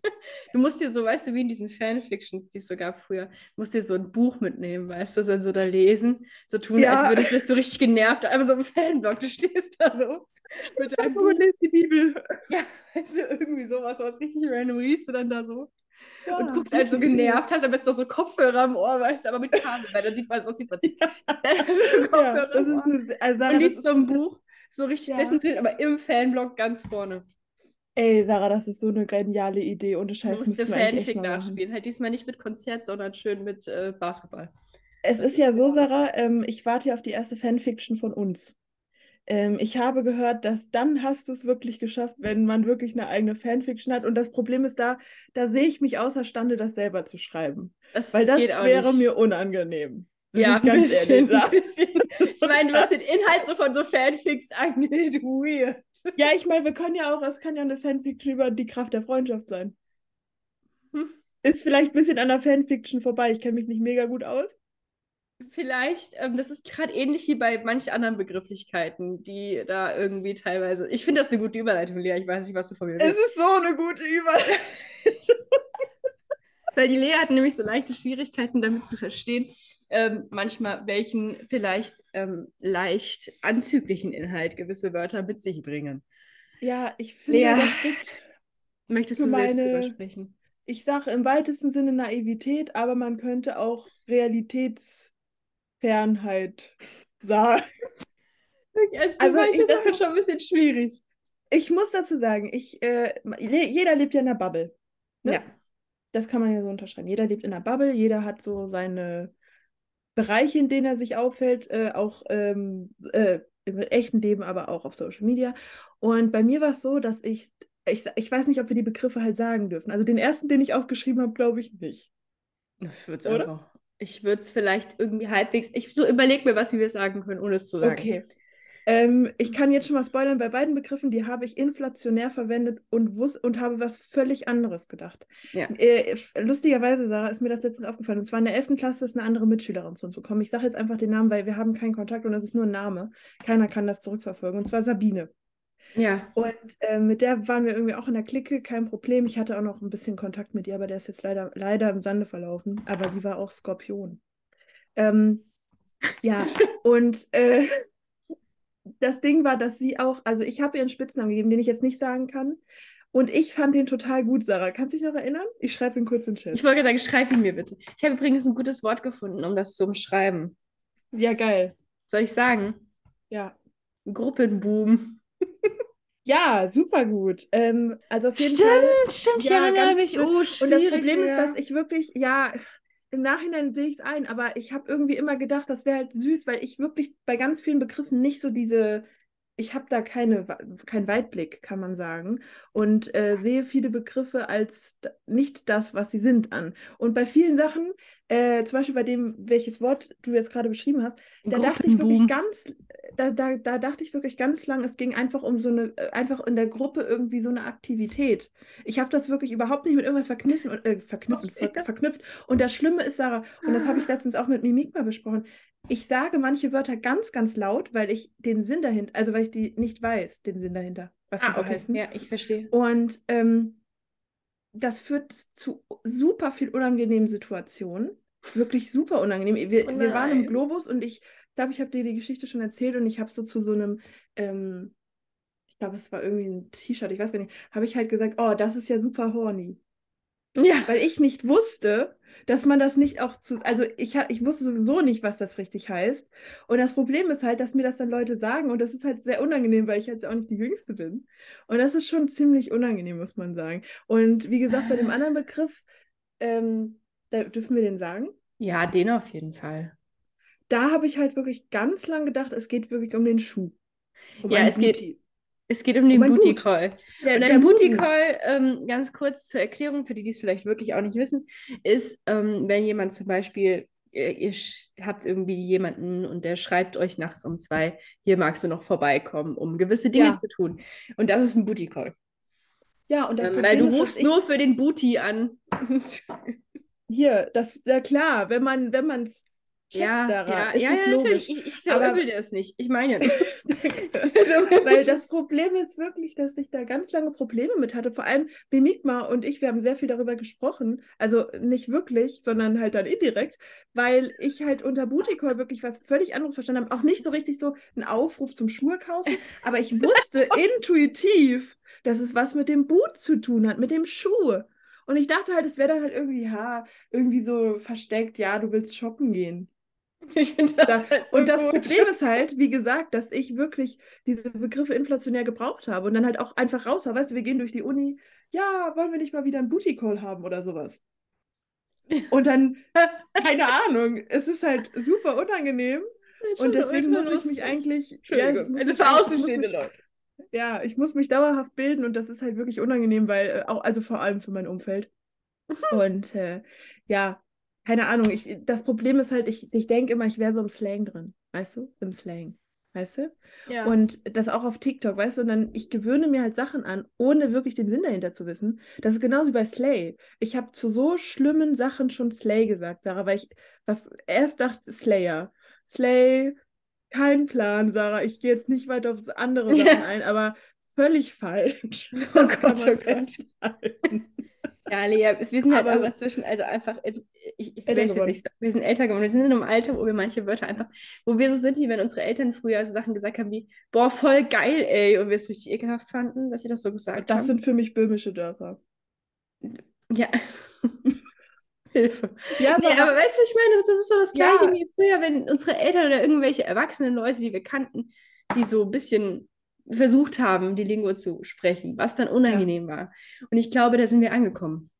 Du musst dir so, weißt du, wie in diesen Fanfictions, die es so gab früher, musst dir so ein Buch mitnehmen, weißt du, dann so da lesen, so tun, ja. als würdest du richtig genervt, einfach so im Fanblog, du stehst da so mit deinem Buch. und liest die Bibel. Ja, weißt du, irgendwie sowas, was richtig random liest du dann da so ja, und guckst halt so genervt, hast am besten noch so Kopfhörer im Ohr, weißt du, aber mit Kabel, weil dann sieht man, was sieht man. <laughs> So Kopfhörer ja, im Ohr. Eine, also und liest so ein Buch, so richtig ja. dezentriert, aber im Fanblog ganz vorne. Ey, Sarah, das ist so eine geniale Idee. Ohne Scheiß. Du musst dir Fanfic nachspielen. Halt diesmal nicht mit Konzert, sondern schön mit äh, Basketball. Es das ist ja so, Sarah, ähm, ich warte ja auf die erste Fanfiction von uns. Ähm, ich habe gehört, dass dann hast du es wirklich geschafft, wenn man wirklich eine eigene Fanfiction hat. Und das Problem ist da, da sehe ich mich außerstande, das selber zu schreiben. Das Weil das wäre nicht. mir unangenehm. Ja, ein bisschen, ein bisschen. Ich meine, was den Inhalt so von so Fanfics angeht, weird. Ja, ich meine, wir können ja auch, es kann ja eine Fanfiction über die Kraft der Freundschaft sein. Hm. Ist vielleicht ein bisschen an der Fanfiction vorbei. Ich kenne mich nicht mega gut aus. Vielleicht, ähm, das ist gerade ähnlich wie bei manchen anderen Begrifflichkeiten, die da irgendwie teilweise. Ich finde das eine gute Überleitung, Lea. Ich weiß nicht, was du von mir willst. Es ist so eine gute Überleitung. <laughs> Weil die Lea hat nämlich so leichte Schwierigkeiten damit zu verstehen, ähm, manchmal welchen vielleicht ähm, leicht anzüglichen Inhalt gewisse Wörter mit sich bringen. Ja, ich finde, Lea, das spricht möchtest du meine... selbst übersprechen? Ich sage im weitesten Sinne Naivität, aber man könnte auch Realitäts Fernheit sagen. Es also ich das ist schon ein bisschen schwierig. Ich muss dazu sagen, ich, äh, jeder lebt ja in einer Bubble. Ne? Ja. Das kann man ja so unterschreiben. Jeder lebt in einer Bubble, jeder hat so seine Bereiche, in denen er sich auffällt, äh, auch ähm, äh, im echten Leben, aber auch auf Social Media. Und bei mir war es so, dass ich, ich, ich weiß nicht, ob wir die Begriffe halt sagen dürfen. Also den ersten, den ich aufgeschrieben habe, glaube ich nicht. Das wird einfach. Ich würde es vielleicht irgendwie halbwegs. Ich so überlege mir was, wie wir es sagen können, ohne es zu sagen. Okay. Ähm, ich kann jetzt schon mal spoilern, bei beiden Begriffen, die habe ich inflationär verwendet und, wus und habe was völlig anderes gedacht. Ja. Äh, lustigerweise, Sarah, ist mir das letztens aufgefallen. Und zwar in der 11. Klasse ist eine andere Mitschülerin zu uns gekommen. Ich sage jetzt einfach den Namen, weil wir haben keinen Kontakt und das ist nur ein Name. Keiner kann das zurückverfolgen. Und zwar Sabine. Ja. Und äh, mit der waren wir irgendwie auch in der Clique, kein Problem. Ich hatte auch noch ein bisschen Kontakt mit ihr, aber der ist jetzt leider, leider im Sande verlaufen. Aber sie war auch Skorpion. Ähm, ja, <laughs> und äh, das Ding war, dass sie auch, also ich habe ihr einen Spitznamen gegeben, den ich jetzt nicht sagen kann. Und ich fand den total gut, Sarah. Kannst du dich noch erinnern? Ich schreibe ihn kurz in den Chat. Ich wollte sagen, schreib ihn mir bitte. Ich habe übrigens ein gutes Wort gefunden, um das zu umschreiben. Ja, geil. Soll ich sagen? Ja. Gruppenboom. <laughs> Ja, super gut. Ähm, also auf jeden stimmt, Fall. Stimmt, ich ja, erinnere mich. frisch. Oh, Und das schwierig, Problem ist, dass ich wirklich, ja, im Nachhinein sehe ich es ein, aber ich habe irgendwie immer gedacht, das wäre halt süß, weil ich wirklich bei ganz vielen Begriffen nicht so diese, ich habe da keine, keinen Weitblick, kann man sagen, und äh, sehe viele Begriffe als nicht das, was sie sind an. Und bei vielen Sachen, äh, zum Beispiel bei dem, welches Wort du jetzt gerade beschrieben hast, da dachte ich wirklich ganz, da, da, da dachte ich wirklich ganz lang, es ging einfach um so eine, äh, einfach in der Gruppe irgendwie so eine Aktivität. Ich habe das wirklich überhaupt nicht mit irgendwas verkniffen, und- äh, verkniffen, ver, verknüpft. Und das Schlimme ist, Sarah, und das habe ich letztens auch mit Mimik mal besprochen, ich sage manche Wörter ganz, ganz laut, weil ich den Sinn dahinter, also weil ich die nicht weiß, den Sinn dahinter, was die Ah, da okay. heißen. Ja, ich verstehe. Und ähm, das führt zu super viel unangenehmen Situationen. Wirklich super unangenehm. Wir, Oh wir waren im. Globus und ich glaube, ich habe dir die Geschichte schon erzählt und ich habe so zu so einem, ähm, ich glaube, es war irgendwie ein T-Shirt, ich weiß gar nicht, habe ich halt gesagt, oh, das ist ja super horny. Ja. Weil ich nicht wusste, dass man das nicht auch zu. Also ich, ich wusste sowieso nicht, was das richtig heißt. Und das Problem ist halt, dass mir das dann Leute sagen und das ist halt sehr unangenehm, weil ich jetzt auch nicht die Jüngste bin. Und das ist schon ziemlich unangenehm, muss man sagen. Und wie gesagt, bei dem anderen Begriff, ähm, da dürfen wir den sagen. Ja, den auf jeden Fall. Da habe ich halt wirklich ganz lang gedacht, es geht wirklich um den Schuh. Um Ja, es geht- Booty. Es geht um den ein Booty Boot. Call. Der, Und ein Booty Boot. Call, ähm, ganz kurz zur Erklärung, für die, die es vielleicht wirklich auch nicht wissen, ist, ähm, wenn jemand zum Beispiel, ihr, ihr sch- habt irgendwie jemanden und der schreibt euch nachts um zwei, hier magst du noch vorbeikommen, um gewisse Dinge Ja. zu tun. Und das ist ein Booty Call. Ja, und das Ähm, weil du ist, rufst nur für den Booty an. <laughs> Hier, das ja klar, wenn man wenn man es checkt, ja, Sarah, ja, ja, ja, natürlich. Ich, ich verübel dir es nicht. Ich meine nicht. <laughs> Also, Weil das Problem ist wirklich, dass ich da ganz lange Probleme mit hatte. Vor allem Mimikma und ich, wir haben sehr viel darüber gesprochen. Also nicht wirklich, sondern halt dann indirekt, weil ich halt unter Booty Call wirklich was völlig anderes verstanden habe. Auch nicht so richtig so ein Aufruf zum Schuhe kaufen, aber ich wusste <laughs> intuitiv, dass es was mit dem Boot zu tun hat, mit dem Schuh. Und ich dachte halt, es wäre dann halt irgendwie, ja, irgendwie so versteckt, ja, du willst shoppen gehen. <laughs> das Da, halt so und das gut. Problem ist halt, wie gesagt, dass ich wirklich diese Begriffe inflationär gebraucht habe und dann halt auch einfach raus habe. Weißt du, wir gehen durch die Uni, ja, wollen wir nicht mal wieder einen Booty Call haben oder sowas? <laughs> Und dann, keine Ahnung, es ist halt super unangenehm und deswegen muss ich mich eigentlich. Ja, also für außenstehende Leute. Ja, ich muss mich dauerhaft bilden und das ist halt wirklich unangenehm, weil, äh, auch, also vor allem für mein Umfeld. <laughs> Und äh, ja, keine Ahnung, ich, das Problem ist halt, ich, ich denke immer, ich wäre so im Slang drin, weißt du? Im Slang, weißt du? Ja. Und das auch auf TikTok, weißt du? Und dann, ich gewöhne mir halt Sachen an, ohne wirklich den Sinn dahinter zu wissen. Das ist genauso wie bei Slay. Ich habe zu so schlimmen Sachen schon Slay gesagt, Sarah, weil ich was erst dachte, Slayer. Slay, kein Plan, Sarah. Ich gehe jetzt nicht weiter auf andere Ja. <laughs> Sachen ein, aber völlig falsch. Oh <laughs> Gott, oh Gott. Ja, Lea, wir sind halt Aber- zwischen, also einfach, ich, ich Älter will jetzt nicht sagen, wir sind älter geworden, wir sind in einem Alter, wo wir manche Wörter einfach, wo wir so sind, wie wenn unsere Eltern früher so Sachen gesagt haben wie, boah, voll geil, ey, und wir es richtig ekelhaft fanden, dass sie das so gesagt Das haben. sind für mich böhmische Dörfer. Ja. <laughs> Hilfe. Ja, Nee, aber weißt du, ich meine, das ist so das Ja. Gleiche wie früher, wenn unsere Eltern oder irgendwelche erwachsenen Leute, die wir kannten, die so ein bisschen versucht haben, die Lingo zu sprechen, was dann unangenehm war. Und ich glaube, da sind wir angekommen.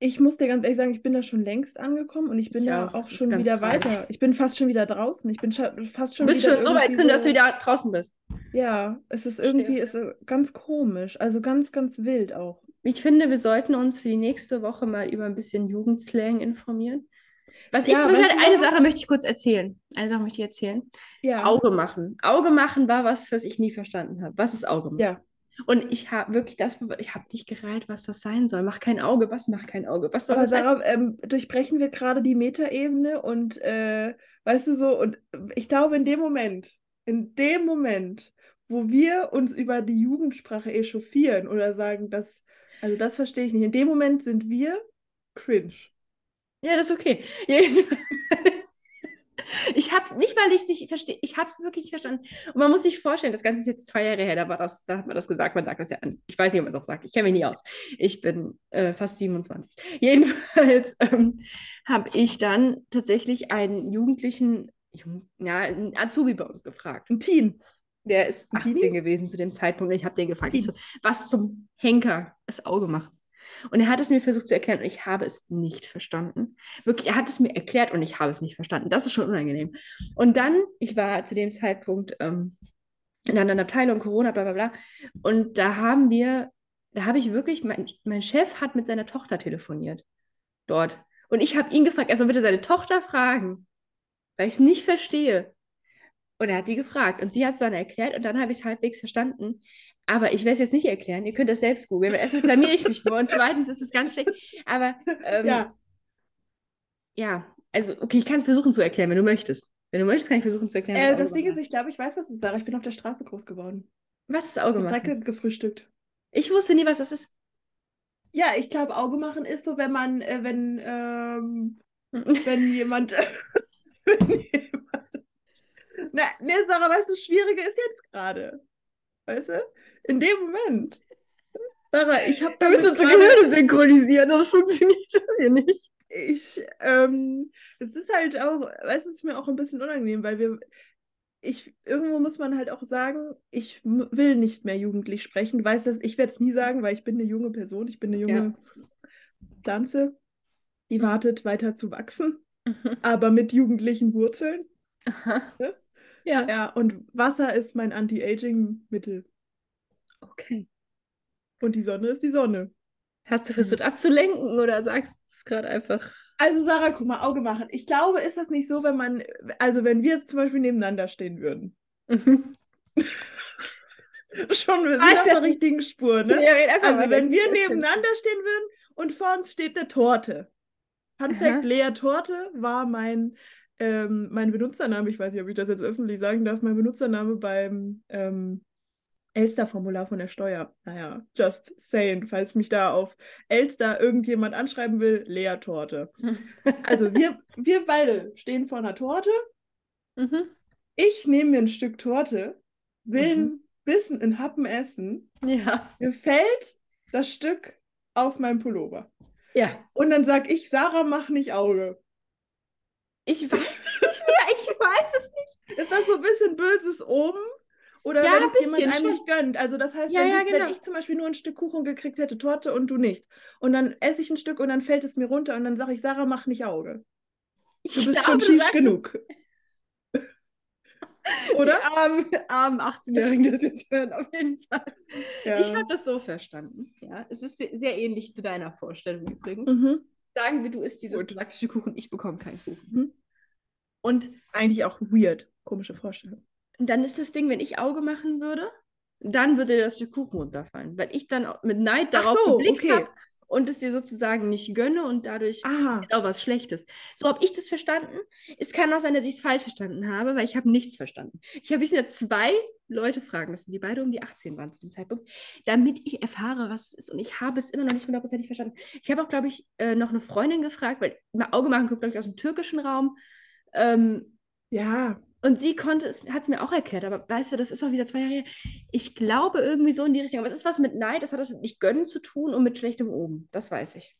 Ich muss dir ganz ehrlich sagen, ich bin da schon längst angekommen und ich bin Ich da auch, auch schon wieder tragisch. weiter. Ich bin fast schon wieder draußen. Ich bin fast Du schon bist wieder schon so weit drin, dass du so- wieder draußen bist. Ja, es ist Verstehe. irgendwie ist ganz komisch. Also ganz, ganz wild auch. Ich finde, wir sollten uns für die nächste Woche mal über ein bisschen Jugendslang informieren. Was ich Ja, zum Beispiel, du, eine? Sache möchte ich kurz erzählen. Eine Sache möchte ich erzählen. Ja. Auge machen. Auge machen war was, was ich nie verstanden habe. Was ist Auge machen? Ja. Und ich habe wirklich das, ich habe dich gereilt, was das sein soll. Mach kein Auge, was macht kein Auge? Was soll Aber das? Sarah, ähm, durchbrechen wir gerade die Metaebene und äh, weißt du so, und ich glaube, in dem Moment, in dem Moment, wo wir uns über die Jugendsprache echauffieren oder sagen, dass, also das verstehe ich nicht, in dem Moment sind wir cringe. Ja, das ist okay. <laughs> Ich habe es nicht, weil ich es nicht verstehe. Ich habe es wirklich nicht verstanden. Und man muss sich vorstellen, das Ganze ist jetzt zwei Jahre her, da war das, da hat man das gesagt, man sagt das ja an. Ich weiß nicht, ob man es auch sagt. Ich kenne mich nie aus. Ich bin äh, fast 27. Jedenfalls <laughs> ähm, habe ich dann tatsächlich einen Jugendlichen, Jugend, ja, einen Azubi bei uns gefragt. Ein Teen. Der ist 18 Tini? gewesen zu dem Zeitpunkt. Und ich habe den gefragt, so, was zum Henker das Auge macht. Und er hat es mir versucht zu erklären und ich habe es nicht verstanden. Wirklich, er hat es mir erklärt und ich habe es nicht verstanden. Das ist schon unangenehm. Und dann, ich war zu dem Zeitpunkt ähm, in einer anderen Abteilung, Corona, bla bla bla. Und da haben wir, da habe ich wirklich, mein, mein Chef hat mit seiner Tochter telefoniert. Dort. Und ich habe ihn gefragt, er soll bitte seine Tochter fragen, weil ich es nicht verstehe. Und er hat die gefragt und sie hat es dann erklärt und dann habe ich es halbwegs verstanden. Aber ich werde es jetzt nicht erklären. Ihr könnt das selbst googeln. Weil erstens blamiere ich mich nur und zweitens ist es ganz schlecht. Aber ähm, ja. ja, also okay, ich kann es versuchen zu erklären, wenn du möchtest. Wenn du möchtest, kann ich versuchen zu erklären. Äh, das Ding ist, ich glaube, ich weiß, was es ist. Ich bin auf der Straße groß geworden. Was ist Auge machen? Drecke gefrühstückt. Ich wusste nie, was das ist. Ja, ich glaube, Auge machen ist so, wenn man, äh, wenn, ähm, <laughs> wenn jemand, <laughs> wenn jemand. Na, nee, Sarah, weißt du, Schwierige ist jetzt gerade. Weißt du? In dem Moment. Sarah, ich habe Wir müssen unsere Gehirne synchronisieren, das funktioniert das hier nicht. Ich, ähm, es ist halt auch, weißt du, es ist mir auch ein bisschen unangenehm, weil wir, ich, irgendwo muss man halt auch sagen, ich will nicht mehr jugendlich sprechen. Du weißt das, ich werde es nie sagen, weil ich bin eine junge Person, ich bin eine junge ja. Pflanze, die wartet weiter zu wachsen, mhm. aber mit jugendlichen Wurzeln. Aha. Ne? Ja. Ja, und Wasser ist mein Anti-Aging-Mittel. Okay. Und die Sonne ist die Sonne. Hast du versucht abzulenken oder sagst du es gerade einfach? Also Sarah, guck mal, Auge machen. Ich glaube, ist das nicht so, wenn man, also wenn wir zum Beispiel nebeneinander stehen würden. Mhm. <laughs> Schon, wir sind Alter. auf der richtigen Spur, ne? Ja, also wenn wir nebeneinander stehen würden und vor uns steht eine Torte. Fun Fact, Lea Torte war mein ähm, mein Benutzername, ich weiß nicht, ob ich das jetzt öffentlich sagen darf, mein Benutzername beim ähm, Elster-Formular von der Steuer. Naja, just saying, falls mich da auf Elster irgendjemand anschreiben will, Lea Torte. <laughs> also wir, wir beide stehen vor einer Torte. Mhm. Ich nehme mir ein Stück Torte, will mhm. ein bisschen in Happen essen. Ja. Mir fällt das Stück auf meinen Pullover. Ja. Und dann sag ich, Sarah, mach nicht Auge. Ich weiß es nicht mehr, ich weiß es nicht. Ist das so ein bisschen böses oben? Oder ja, wenn es jemand einem nicht gönnt. Also das heißt, ja, wenn, ja, genau. wenn, ich zum Beispiel nur ein Stück Kuchen gekriegt hätte, Torte und du nicht. Und dann esse ich ein Stück und dann fällt es mir runter und dann sage ich, Sarah, mach nicht Auge. Du bist glaube, schon schief genug. <laughs> Oder? Die armen, armen 18-Jährigen, das jetzt hören, auf jeden Fall. Ja. Ich habe das so verstanden. Ja, es ist sehr, sehr ähnlich zu deiner Vorstellung übrigens. Mhm sagen wir, du isst dieses galaktische Kuchen, ich bekomme keinen Kuchen. Mhm. Und eigentlich auch weird, komische Vorstellung. Und dann ist das Ding, wenn ich Auge machen würde, dann würde das Stück Kuchen runterfallen, weil ich dann mit Neid darauf so, geblickt okay. habe und es dir sozusagen nicht gönne und dadurch auch was Schlechtes. So habe ich das verstanden. Es kann auch sein, dass ich es falsch verstanden habe, weil ich habe nichts verstanden. Ich habe bisher zwei Leute fragen müssen, die beide um die 18 waren zu dem Zeitpunkt, damit ich erfahre, was es ist. Und ich habe es immer noch nicht hundertprozentig verstanden. Ich habe auch, glaube ich, äh, noch eine Freundin gefragt, weil Auge machen kommt, glaube ich, aus dem türkischen Raum. Ähm, ja. Und sie konnte es, hat es mir auch erklärt, aber weißt du, das ist auch wieder zwei Jahre her. Ich glaube irgendwie so in die Richtung. Aber es ist was mit Neid, das hat das mit nicht gönnen zu tun und mit schlechtem Oben. Das weiß ich.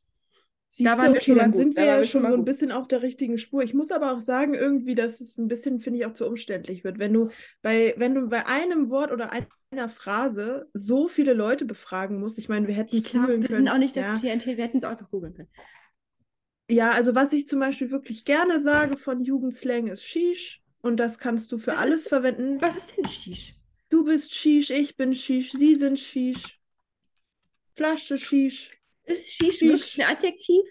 Siehst da waren du, wir schon dann gut. sind wir ja schon so ein bisschen auf der richtigen Spur. Ich muss aber auch sagen, irgendwie, dass es ein bisschen, finde ich, auch zu umständlich wird. Wenn du bei, wenn du bei einem Wort oder einer Phrase so viele Leute befragen musst, ich meine, wir hätten es googeln können. Wir sind auch nicht das ja. TNT, wir hätten es auch einfach googeln können. Ja, also was ich zum Beispiel wirklich gerne sage von Jugendslang ist Shish. Und das kannst du für was alles ist, verwenden. Was ist denn Shish? Du bist Shish, ich bin Shish, sie sind Shish. Flasche Shish. Ist Shish, Shish. ein Adjektiv?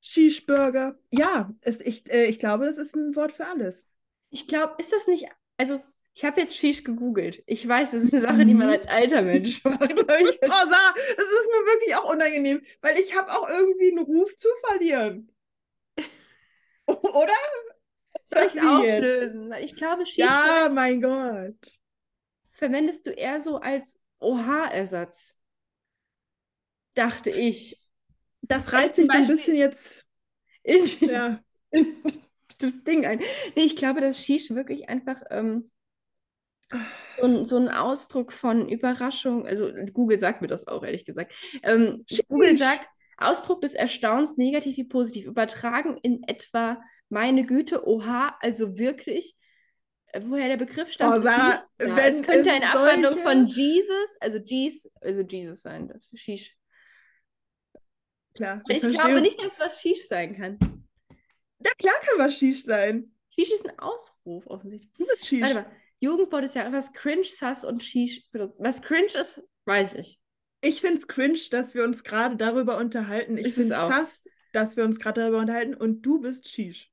Shish-Burger. Ja, es, ich, äh, ich glaube, das ist ein Wort für alles. Ich glaube, ist das nicht. Also, ich habe jetzt Shish gegoogelt. Ich weiß, das ist eine Sache, die man mhm. als alter Mensch <laughs> macht. oh, Sarah, das ist mir wirklich auch unangenehm, weil ich habe auch irgendwie einen Ruf zu verlieren. <laughs> Oder? Soll ich es auflösen? Weil ich glaube, Shish. Ja, mein Gott. Verwendest du eher so als OH-Ersatz? Dachte ich. Das reizt sich so ein bisschen jetzt <laughs> in, ja. in, das Ding ein. Nee, ich glaube, dass Shish wirklich einfach ähm, so, ein, so ein Ausdruck von Überraschung, also Google sagt mir das auch, ehrlich gesagt. Ähm, Google sagt, Ausdruck des Erstaunens, negativ wie positiv, übertragen in etwa meine Güte, oha, also wirklich. woher der Begriff stammt. Oh, Sarah, wenn es könnte eine Abwandlung von Jesus, also Jesus, also Jesus sein, das ist Shish. Klar. Ich glaube nicht, dass was Shish sein kann. Ja, klar kann was Shish sein. Shish ist ein Ausruf, offensichtlich. Du bist Shish. Warte mal. Jugendwort ist ja was cringe, sass und Shish benutzt. Was cringe ist, weiß ich. Ich finde es cringe, dass wir uns gerade darüber unterhalten. Ich finde es sass, dass wir uns gerade darüber unterhalten und du bist Shish.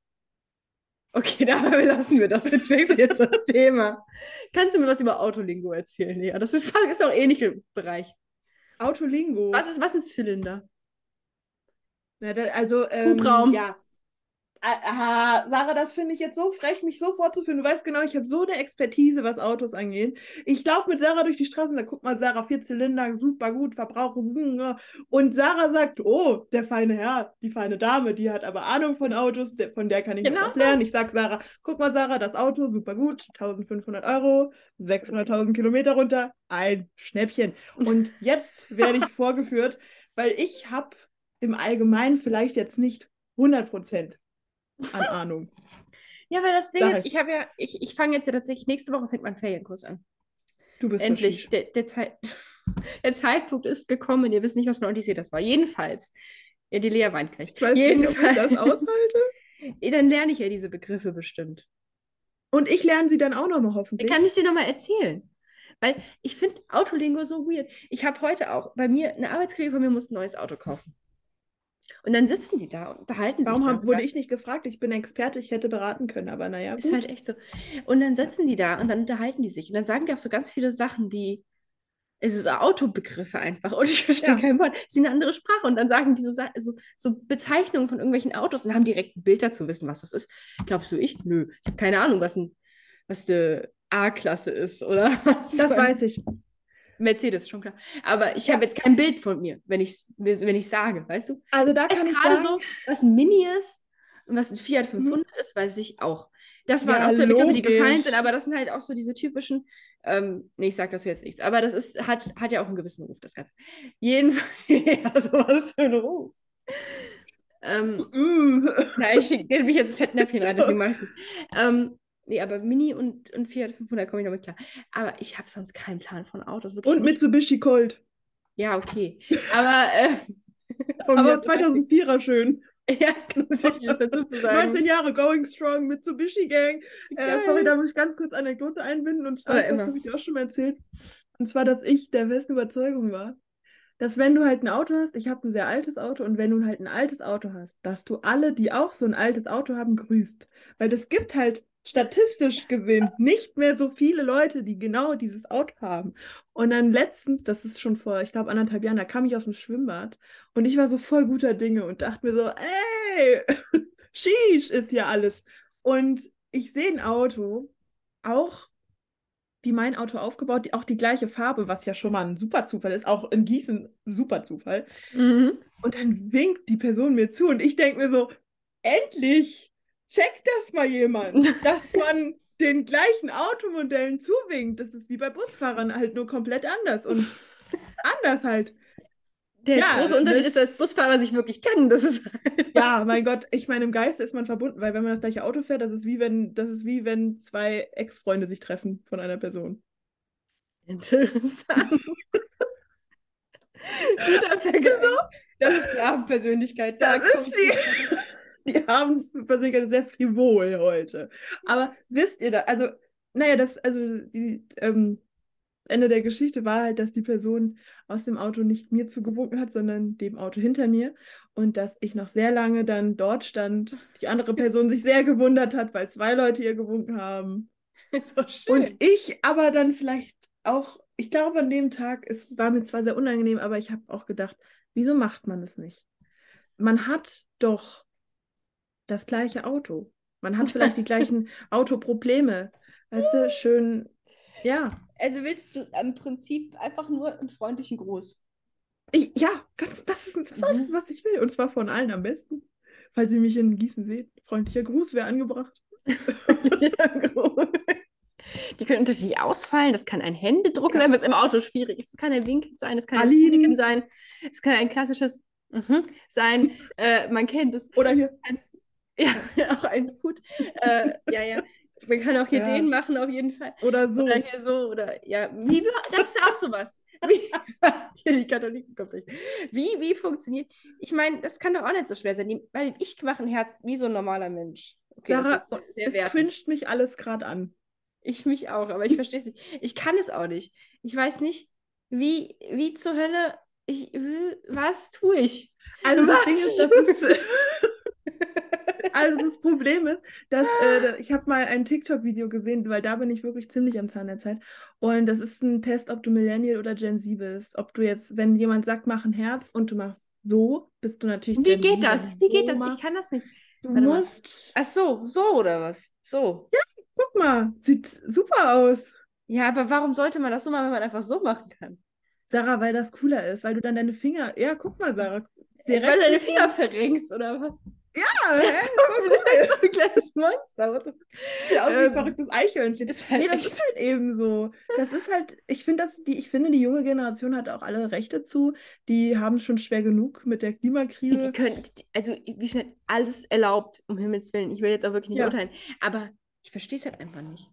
Okay, <laughs> dabei lassen wir das. Jetzt wechseln jetzt das <laughs> Thema. Kannst du mir was über Autolingo erzählen? Ja, das ist, ist auch ähnlicher Bereich. Autolingo. Was ist was ein Zylinder? Ja, da, also ähm, Hubraum. Ja, Aha, Sarah, das finde ich jetzt so frech, mich so vorzuführen. Du weißt genau, ich habe so eine Expertise, was Autos angeht. Ich laufe mit Sarah durch die Straßen, da guck mal, Sarah, vier Zylinder, super gut, Verbrauch. Und Sarah sagt, oh, der feine Herr, die feine Dame, die hat aber Ahnung von Autos, von der kann ich genau was lernen. Ich sag Sarah, guck mal, Sarah, das Auto, super gut, 1500 Euro, 600.000 Kilometer runter, ein Schnäppchen. Und <laughs> jetzt werde ich vorgeführt, weil ich habe im Allgemeinen vielleicht jetzt nicht 100 Prozent an Ahnung. Ja, weil das Ding ist, ich habe ja, ich, ich fange jetzt ja tatsächlich, nächste Woche fängt mein Ferienkurs an. Du bist Endlich. Der, der, Zeit, <laughs> der Zeitpunkt ist gekommen. Ihr wisst nicht, was für Odyssee das war. Jedenfalls. Ja, die Lea weint gleich. Ich weiß Jedenfalls. nicht, ob ich das aushalte. <laughs> Dann lerne ich ja diese Begriffe bestimmt. Und ich lerne sie dann auch nochmal hoffentlich. Dann kann ich sie nochmal erzählen. Weil ich finde Autolingo so weird. Ich habe heute auch, bei mir, eine Arbeitskollege von mir muss ein neues Auto kaufen. Und dann sitzen die da und unterhalten Warum sich. Warum wurde ich nicht gefragt? Ich bin Experte, ich hätte beraten können, aber naja. Ist halt echt so. Und dann sitzen die da und dann unterhalten die sich. Und dann sagen die auch so ganz viele Sachen wie, also so Autobegriffe einfach. <laughs> Und ich verstehe ja. kein Wort. Sie sind eine andere Sprache. Und dann sagen die so, so, so, Bezeichnungen von irgendwelchen Autos und haben direkt ein Bild dazu wissen, was das ist. Glaubst du, ich? Nö. Ich habe keine Ahnung, was ein, was eine A-Klasse ist, oder? <laughs> das weiß ich. Mercedes, schon klar. Aber ich ja. habe jetzt kein Bild von mir, wenn ich wenn ich sage, weißt du? Also da kann ich gerade so, was ein Mini ist und was ein Fiat 500 mhm. ist, weiß ich auch. Das waren ja, auch zwei Begriffe, die gefallen sind, aber das sind halt auch so diese typischen, ähm, nee, ich sage das jetzt nichts, aber das ist, hat, hat ja auch einen gewissen Ruf, das Ganze. Jedenfalls, <laughs> ja, sowas für einen Ruf. Ähm, mm. na, ich gebe mich jetzt ins Fettnäpfchen rein, deswegen mache ich es ähm, Nee, aber Mini und, und Fiat 500 komme ich noch mit klar. Aber ich habe sonst keinen Plan von Autos. und nicht. Mitsubishi Colt. Ja, okay. Aber, äh, <laughs> aber 2004er schön. <laughs> Ja, wichtig, das dazu zu sagen. 19 Jahre, Going Strong, Mitsubishi Gang. Äh, sorry, da muss ich ganz kurz Anekdote einbinden. Und zwar, das habe ich auch schon mal erzählt. Und zwar, dass ich der besten Überzeugung war, dass wenn du halt ein Auto hast, ich habe ein sehr altes Auto, und wenn du halt ein altes Auto hast, dass du alle, die auch so ein altes Auto haben, grüßt. Weil das gibt halt statistisch gesehen nicht mehr so viele Leute, die genau dieses Auto haben. Und dann letztens, das ist schon vor, ich glaube, anderthalb Jahren, da kam ich aus dem Schwimmbad und ich war so voll guter Dinge und dachte mir so, ey, <laughs> sheesh ist hier alles. Und ich sehe ein Auto, auch wie mein Auto aufgebaut, die, auch die gleiche Farbe, was ja schon mal ein super Zufall ist, auch in Gießen super Zufall. Mhm. Und dann winkt die Person mir zu und ich denke mir so, endlich checkt das mal jemand, dass man den gleichen Automodellen zuwinkt. Das ist wie bei Busfahrern halt nur komplett anders und anders halt. Der ja, große Unterschied das, ist, dass Busfahrer sich wirklich kennen. Das ist halt ja, mein Gott, ich meine, im Geiste ist man verbunden, weil wenn man das gleiche Auto fährt, das ist wie wenn, das ist wie wenn zwei Ex-Freunde sich treffen von einer Person. Interessant. Guter Vergleich. Genau. Das ist die Abendpersönlichkeit. Das da ist die. <laughs> die Abendversinkern sehr frivol heute. Aber wisst ihr da, also, naja, das, also die, ähm, Ende der Geschichte war halt, dass die Person aus dem Auto nicht mir zugewunken hat, sondern dem Auto hinter mir. Und dass ich noch sehr lange dann dort stand, die andere Person sich sehr gewundert hat, weil zwei Leute ihr gewunken haben. <laughs> Und ich aber dann vielleicht auch, ich glaube, an dem Tag, es war mir zwar sehr unangenehm, aber ich habe auch gedacht, wieso macht man es nicht? Man hat doch das gleiche Auto. Man hat vielleicht die <laughs> gleichen Autoprobleme. Weißt du, schön, ja. Also willst du im Prinzip einfach nur einen freundlichen Gruß? Ich, ja, ganz, das ist das mhm. alles, was ich will. Und zwar von allen am besten. Falls ihr mich in Gießen seht, freundlicher Gruß wäre angebracht. <laughs> Die können unterschiedlich ausfallen. Das kann ein Händedruck sein, was im Auto schwierig ist. Es kann ein Winkel sein, es kann ein Snicken sein. Es kann ein klassisches mhm sein. Äh, man kennt es. Oder hier. Ein <laughs> ja, auch ein Hut. äh, ja, ja. Man kann auch hier ja. den machen, auf jeden Fall. Oder so. Oder hier so, oder ja. Wie, das ist auch sowas. Wie, <laughs> hier die Katholiken kommt nicht. Wie, wie funktioniert? Ich meine, das kann doch auch nicht so schwer sein, weil ich mache ein Herz wie so ein normaler Mensch. Okay, Sarah, es cringet mich alles gerade an. Ich mich auch, aber ich verstehe es nicht. Ich kann es auch nicht. Ich weiß nicht, wie, wie zur Hölle ich was tue ich? Also was? das Ding ist, das ist <laughs> also das Problem ist, dass äh, ich habe mal ein TikTok-Video gesehen, weil da bin ich wirklich ziemlich am Zahn der Zeit. Und das ist ein Test, ob du Millennial oder Gen Z bist. Ob du jetzt, wenn jemand sagt, mach ein Herz und du machst so, bist du natürlich. Wie Gen geht Z, das? Wie geht das? Machst. Ich kann das nicht. Du Warte musst. Mal. Ach so, so oder was? So. Ja, guck mal, sieht super aus. Ja, aber warum sollte man das so machen, wenn man einfach so machen kann? Sarah, weil das cooler ist, weil du dann deine Finger. Ja, guck mal, Sarah. Direkt weil du deine Finger verrenkst, oder was? Ja, <laughs> hä? so ein kleines Monster. Ja, auch wie ein ähm, verrücktes Eichhörnchen. Ist halt nee, das ist halt eben so. Das ist halt, ich finde, die, ich finde, die junge Generation hat auch alle Rechte zu. Die haben schon schwer genug mit der Klimakrise. Die können, also wie schnell alles erlaubt, um Himmels Willen. Ich will jetzt auch wirklich nicht ja. urteilen. Aber ich verstehe es halt einfach nicht.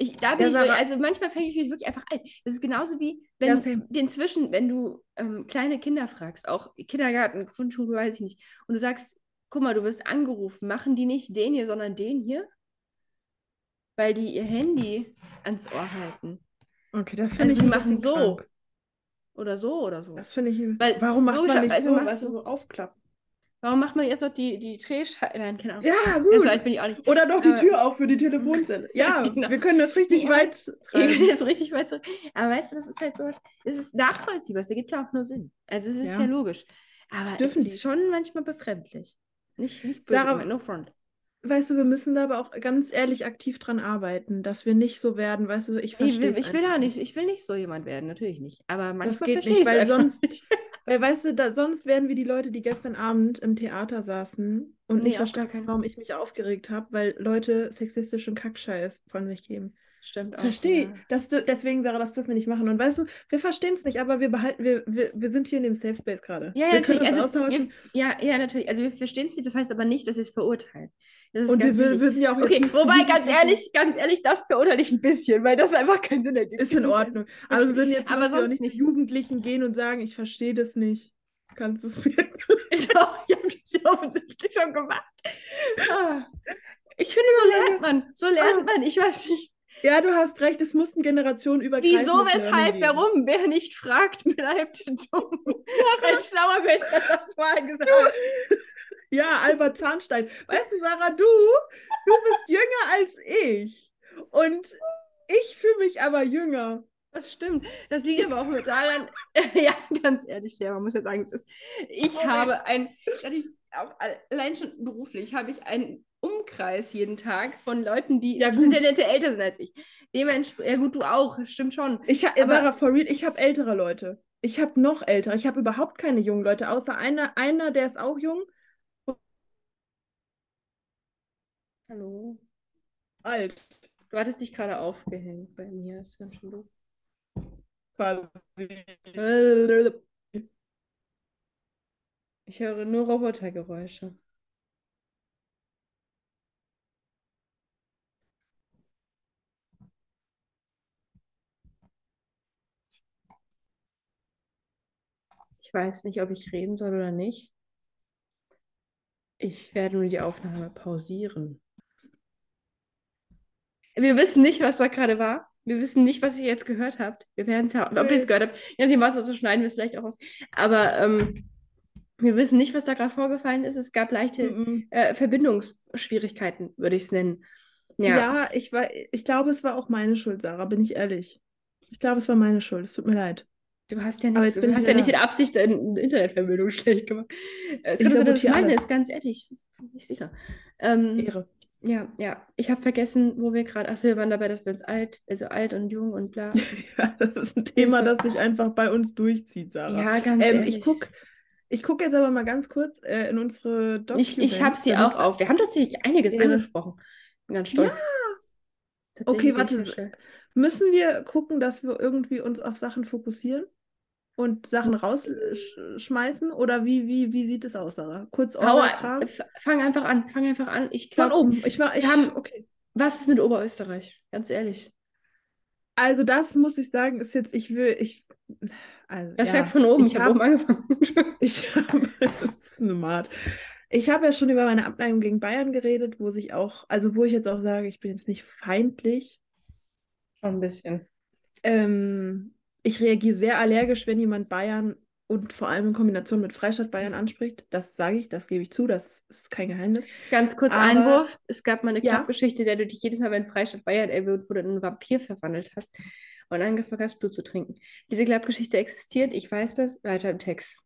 Ich, da bin ja, ich, also manchmal fände ich mich wirklich einfach alt. Das ist genauso wie, wenn ja, den Zwischen, wenn du ähm, kleine Kinder fragst, auch Kindergarten, Grundschule, weiß ich nicht, und du sagst, guck mal, du wirst angerufen, machen die nicht den hier, sondern den hier? Weil die ihr Handy ans Ohr halten. Okay, das finde also ich die machen so. Krank. Oder so oder so. Das finde ich. Weil, warum macht man nicht also so, was so aufklappen? Warum macht man erst noch die, die Drehscheibe? Nein, keine Ahnung. Ja, gut. Ganz bin ich auch nicht. Oder doch die Aber... Tür auf für die Telefonzelle. <laughs> Ja, genau. wir können das richtig ja. weit <laughs> treiben. Wir können das richtig weit zurück. Aber weißt du, das ist halt sowas, es ist nachvollziehbar, es ergibt ja auch nur Sinn. Also es ist ja, ja logisch. Aber Dürfen es ist die? schon manchmal befremdlich. Nicht, nicht böse, Sarah, no front. Weißt du, wir müssen da aber auch ganz ehrlich aktiv dran arbeiten, dass wir nicht so werden, weißt du, ich verstehe Ich, ich will da nicht, ich will nicht so jemand werden, natürlich nicht. Aber manchmal das geht nicht, weil sonst, nicht. <laughs> Weil, weißt du, da, sonst wären wir die Leute, die gestern Abend im Theater saßen und nee, nicht verstanden, warum ich mich aufgeregt habe, weil Leute sexistischen Kackscheiß von sich geben. Stimmt auch. Verstehe. Ja. Deswegen, Sarah, das dürfen wir nicht machen. Und weißt du, wir verstehen es nicht, aber wir behalten, wir, wir, wir sind hier in dem Safe Space gerade. Ja, ja, wir können uns also, austauschen. Ja, ja, natürlich. Also wir verstehen es nicht, das heißt aber nicht, dass wir es verurteilen. und wir wichtig. würden ja auch. Okay, wobei, ganz ehrlich, ganz ehrlich, das verurteile ich ein bisschen, weil das einfach keinen Sinn ergibt. Ist in Ordnung. Aber wir würden jetzt aber sonst nicht, nicht Jugendlichen gehen und sagen, ich verstehe das nicht. Kannst du es mir <laughs> <laughs> Doch, ich habe das ja offensichtlich schon gemacht. Ah. <laughs> Ich finde, so lernt man. So lernt man. Ich weiß nicht. Ja, du hast recht, es muss eine Generation übergreifen. Wieso, weshalb, warum? Wer nicht fragt, <laughs> bleibt dumm. Ein schlauer Mensch hat das mal gesagt. Ja, Albert Zahnstein. Weißt du, Sarah, du, du bist jünger als ich. Und ich fühle mich aber jünger. Das stimmt. Das liegt aber auch mit daran, <laughs> ja, ganz ehrlich, ja, man muss ja sagen, es ist, ich oh habe ein, auch allein schon beruflich habe ich einen Umkreis jeden Tag von Leuten, die ja, tendenziell älter sind als ich. Dementsprechend, ja gut, du auch, stimmt schon. Ich, aber, Sarah, for real, ich habe ältere Leute. Ich habe noch ältere. Ich habe überhaupt keine jungen Leute, außer einer, einer, der ist auch jung. Hallo. Alt. Du hattest dich gerade aufgehängt bei mir. Das ist ganz schön doof. Quasi. Ich höre nur Robotergeräusche. Ich weiß nicht, ob ich reden soll oder nicht. Ich werde nur die Aufnahme pausieren. Wir wissen nicht, was da gerade war. Wir wissen nicht, was ihr jetzt gehört habt. Wir werden es ja, ob ihr es gehört habt. Je nachdem, was so schneiden wir es vielleicht auch aus. Aber ähm, wir wissen nicht, was da gerade vorgefallen ist. Es gab leichte -mm. Äh, Verbindungsschwierigkeiten, würde ich es nennen. Ja, ja ich, war, ich glaube, es war auch meine Schuld, Sarah, bin ich ehrlich. Ich glaube, es war meine Schuld. Es tut mir leid. Du hast ja nicht, du hast ja nicht in Absicht deine Internetverbindung <laughs> schlecht gemacht. Es kann sein, dass es meine ist, ganz ehrlich. Bin ich sicher. Ähm, Ehre. Ja, ja. Ich habe vergessen, wo wir gerade. Achso, wir waren dabei, dass wir uns alt, also alt und jung und bla. <laughs> ja, das ist ein Thema, das sich einfach bei uns durchzieht, Sarah. Ja, ganz ähm, ehrlich. Ich gucke ich guck jetzt aber mal ganz kurz äh, in unsere Dokumente. Ich, ich habe sie auch auf. Wir haben tatsächlich einiges ja. angesprochen. Bin ganz stolz. Ja. Okay, warte. Müssen wir gucken, dass wir irgendwie uns auf Sachen fokussieren? Und Sachen rausschmeißen? Oder wie, wie, wie sieht es aus, Sarah? Kurz Hau, Fang einfach an, fang einfach an. Ich glaub, Von oben. Ich war, ich, haben, okay. Was ist mit Oberösterreich? Ganz ehrlich. Also das muss ich sagen, ist jetzt, ich will, ich, also, das ja, sagt von oben, ich ich habe hab- oben angefangen. <laughs> Ich habe <laughs> eine Mart. Ich habe ja schon über meine Abneigung gegen Bayern geredet, wo sich auch, also wo ich jetzt auch sage, ich bin jetzt nicht feindlich. Schon ein bisschen. Ähm, ich reagiere sehr allergisch, wenn jemand Bayern und vor allem in Kombination mit Freistaat Bayern anspricht. Das sage ich, das gebe ich zu, das ist kein Geheimnis. Ganz kurz Aber- Einwurf. Es gab mal eine Ja. Klappgeschichte, der du dich jedes Mal, wenn Freistaat Bayern erwähnt wurde, in einen Vampir verwandelt hast und angefangen hast, Blut zu trinken. Diese Klappgeschichte existiert, ich weiß das, weiter im Text.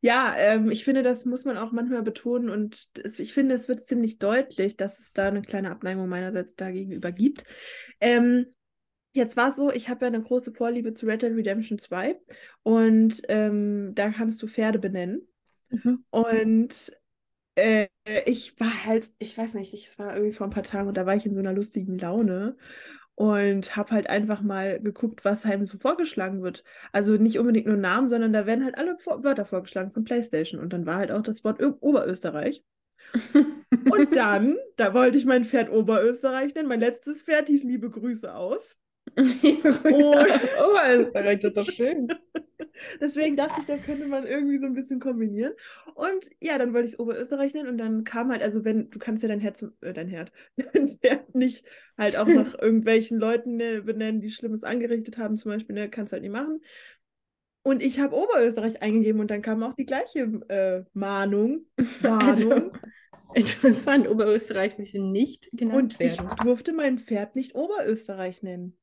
Ja, ähm, ich finde, das muss man auch manchmal betonen und es, ich finde, es wird ziemlich deutlich, dass es da eine kleine Abneigung meinerseits dagegenüber gibt. Ähm, jetzt war es so, ich habe ja eine große Vorliebe zu Red Dead Redemption 2 und ähm, da kannst du Pferde benennen. Und äh, ich war halt, ich weiß nicht, ich- war irgendwie vor ein paar Tagen und da war ich in so einer lustigen Laune und habe halt einfach mal geguckt, was einem so vorgeschlagen wird. Also nicht unbedingt nur Namen, sondern da werden halt alle Vor Wörter vorgeschlagen von PlayStation und dann war halt auch das Wort Ö Oberösterreich. <laughs> Und dann, da wollte ich mein Pferd Oberösterreich nennen. Mein letztes Pferd hieß Liebe Grüße aus. Oh. aus <laughs> Oberösterreich, das ist doch schön. <laughs> Deswegen dachte ich, da könnte man irgendwie so ein bisschen kombinieren. Und ja, dann wollte ich es Oberösterreich nennen und dann kam halt, also wenn, du kannst ja dein Herz, äh, dein Herd, <laughs> dein Pferd nicht halt auch nach irgendwelchen Leuten ne, benennen, die Schlimmes angerichtet haben, zum Beispiel, ne, kannst du halt nicht machen. Und ich habe Oberösterreich eingegeben und dann kam auch die gleiche äh, Mahnung, Warnung. Also, interessant, Oberösterreich möchte nicht genannt und ich werden. durfte mein Pferd nicht Oberösterreich nennen.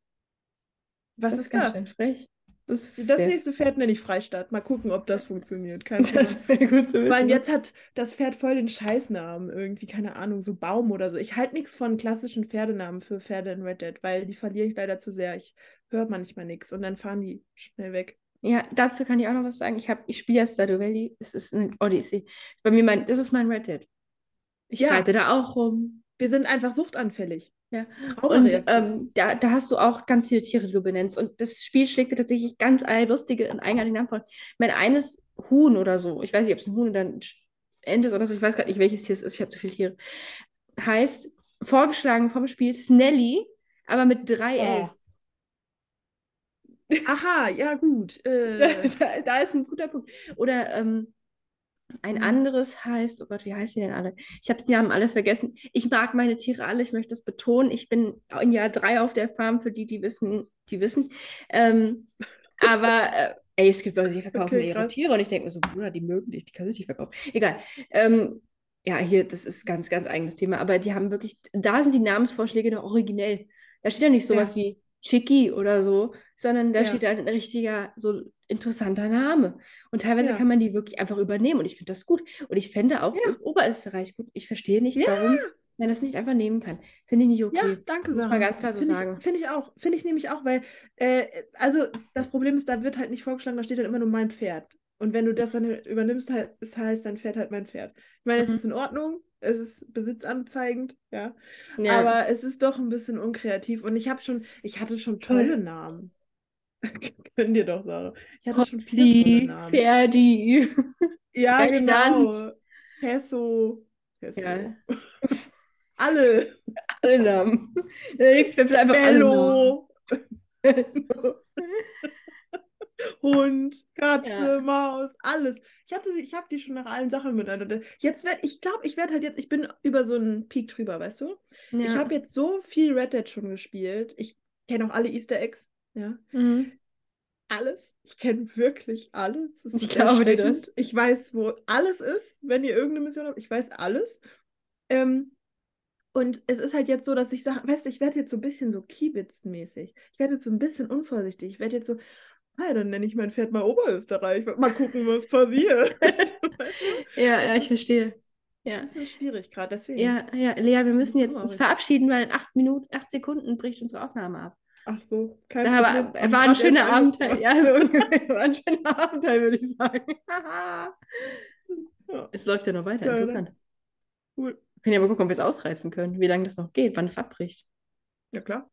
Was ist das? schön frech. Das ist Das sehr, nächste Pferd nenne ich Freistaat. Mal gucken, ob das funktioniert. Keine das wäre gut zu wissen. Weil jetzt hat das Pferd voll den Scheißnamen. Irgendwie, keine Ahnung, so Baum oder so. Ich halte nichts von klassischen Pferdenamen für Pferde in Red Dead, weil die verliere ich leider zu sehr. Ich höre manchmal nichts und dann fahren die schnell weg. Ja, dazu kann ich auch noch was sagen. Ich, hab, ich spiele ja Stardew Valley. Es ist ein Odyssey. Bei mir mein, das ist mein Red Dead. Ich Ja. reite da auch rum. Wir sind einfach suchtanfällig. Ja. Und ähm, da, da hast du auch ganz viele Tiere, die du benennst. Und das Spiel schlägt dir tatsächlich ganz alle lustige und eigenartige Namen vor. Mein eines Huhn oder so, ich weiß nicht, ob es ein Huhn oder ein Ente ist oder so, ich weiß gerade nicht, welches Tier es ist, ich habe zu viele Tiere, heißt, vorgeschlagen vom Spiel Snelly, aber mit drei L. Aha, ja gut. Äh, <laughs> da, da ist ein guter Punkt. Oder ähm, ein Mhm. anderes heißt, oh Gott, wie heißen die denn alle? Ich habe die Namen alle vergessen. Ich mag meine Tiere alle, ich möchte das betonen. Ich bin in Jahr drei auf der Farm, für die, die wissen, die wissen. Ähm, aber äh, ey, es gibt Leute, die verkaufen Okay, ihre. Tiere und ich denke mir so, Bruder, die mögen dich, die können sich nicht verkaufen. Egal. Ähm, ja, hier, das ist ganz, ganz eigenes Thema. Aber die haben wirklich, da sind die Namensvorschläge noch originell. Da steht ja nicht sowas Ja. wie Chicky oder so, sondern da Ja. steht ein richtiger, so interessanter Name. Und teilweise Ja. kann man die wirklich einfach übernehmen und ich finde das gut. Und ich fände auch Ja. Oberösterreich gut. Ich verstehe nicht, Ja. warum man das nicht einfach nehmen kann. Finde ich nicht Ja, okay. danke, Muss man Sarah. ganz klar so Finde sagen. Finde ich auch. Finde ich nämlich auch, weil, äh, also das Problem ist, da wird halt nicht vorgeschlagen, da steht dann immer nur mein Pferd. Und wenn du das dann übernimmst, halt, es heißt dein Pferd halt mein Pferd. Ich meine, es Mhm. ist in Ordnung, es ist besitzanzeigend, ja. Ja. Aber es ist doch ein bisschen unkreativ. Und ich habe schon, ich hatte schon tolle Namen. <laughs> Können dir doch, Sarah. Ich hatte schon viele Namen. Ferdi. <laughs> Ja, Ferdinand. genau. Pesso. Pesso. Ja. <laughs> Alle. Alle Namen. Der nächste Film einfach alle. Bello. Hund, Katze, Ja. Maus, alles. Ich hatte, ich habe die schon nach allen Sachen miteinander. Jetzt werde ich glaube, ich werde halt jetzt, ich bin über so einen Peak drüber, weißt du? Ich Ja. habe jetzt so viel Red Dead schon gespielt. Ich kenne auch alle Easter Eggs, ja. Mhm. Alles. Ich kenne wirklich alles. Ich glaube dir das. Ich weiß, wo alles ist, wenn ihr irgendeine Mission habt. Ich weiß alles. Ähm, und es ist halt jetzt so, dass ich sage, weißt du, ich werde jetzt so ein bisschen so Kiebitz-mäßig. Ich werde jetzt so ein bisschen unvorsichtig. Ich werde jetzt so, ah, dann nenne ich mein Pferd mal Oberösterreich. Mal gucken, was <laughs> passiert. Ja, <laughs> ja, ich verstehe. Ja. Das ist schwierig gerade, deswegen. Ja, ja, Lea, wir müssen jetzt uns verabschieden, weil in acht Minuten, acht Sekunden bricht unsere Aufnahme ab. Ach so, kein Da war, Problem. war ein schöner Abenteuer. Ja, so. <laughs> War ein schöner Abenteuer, würde ich sagen. <laughs> Ja, Es läuft ja noch weiter. Ja, ne? Interessant. cool. Wir können ja mal gucken, ob wir es ausreizen können, wie lange das noch geht, wann es abbricht. Ja, klar.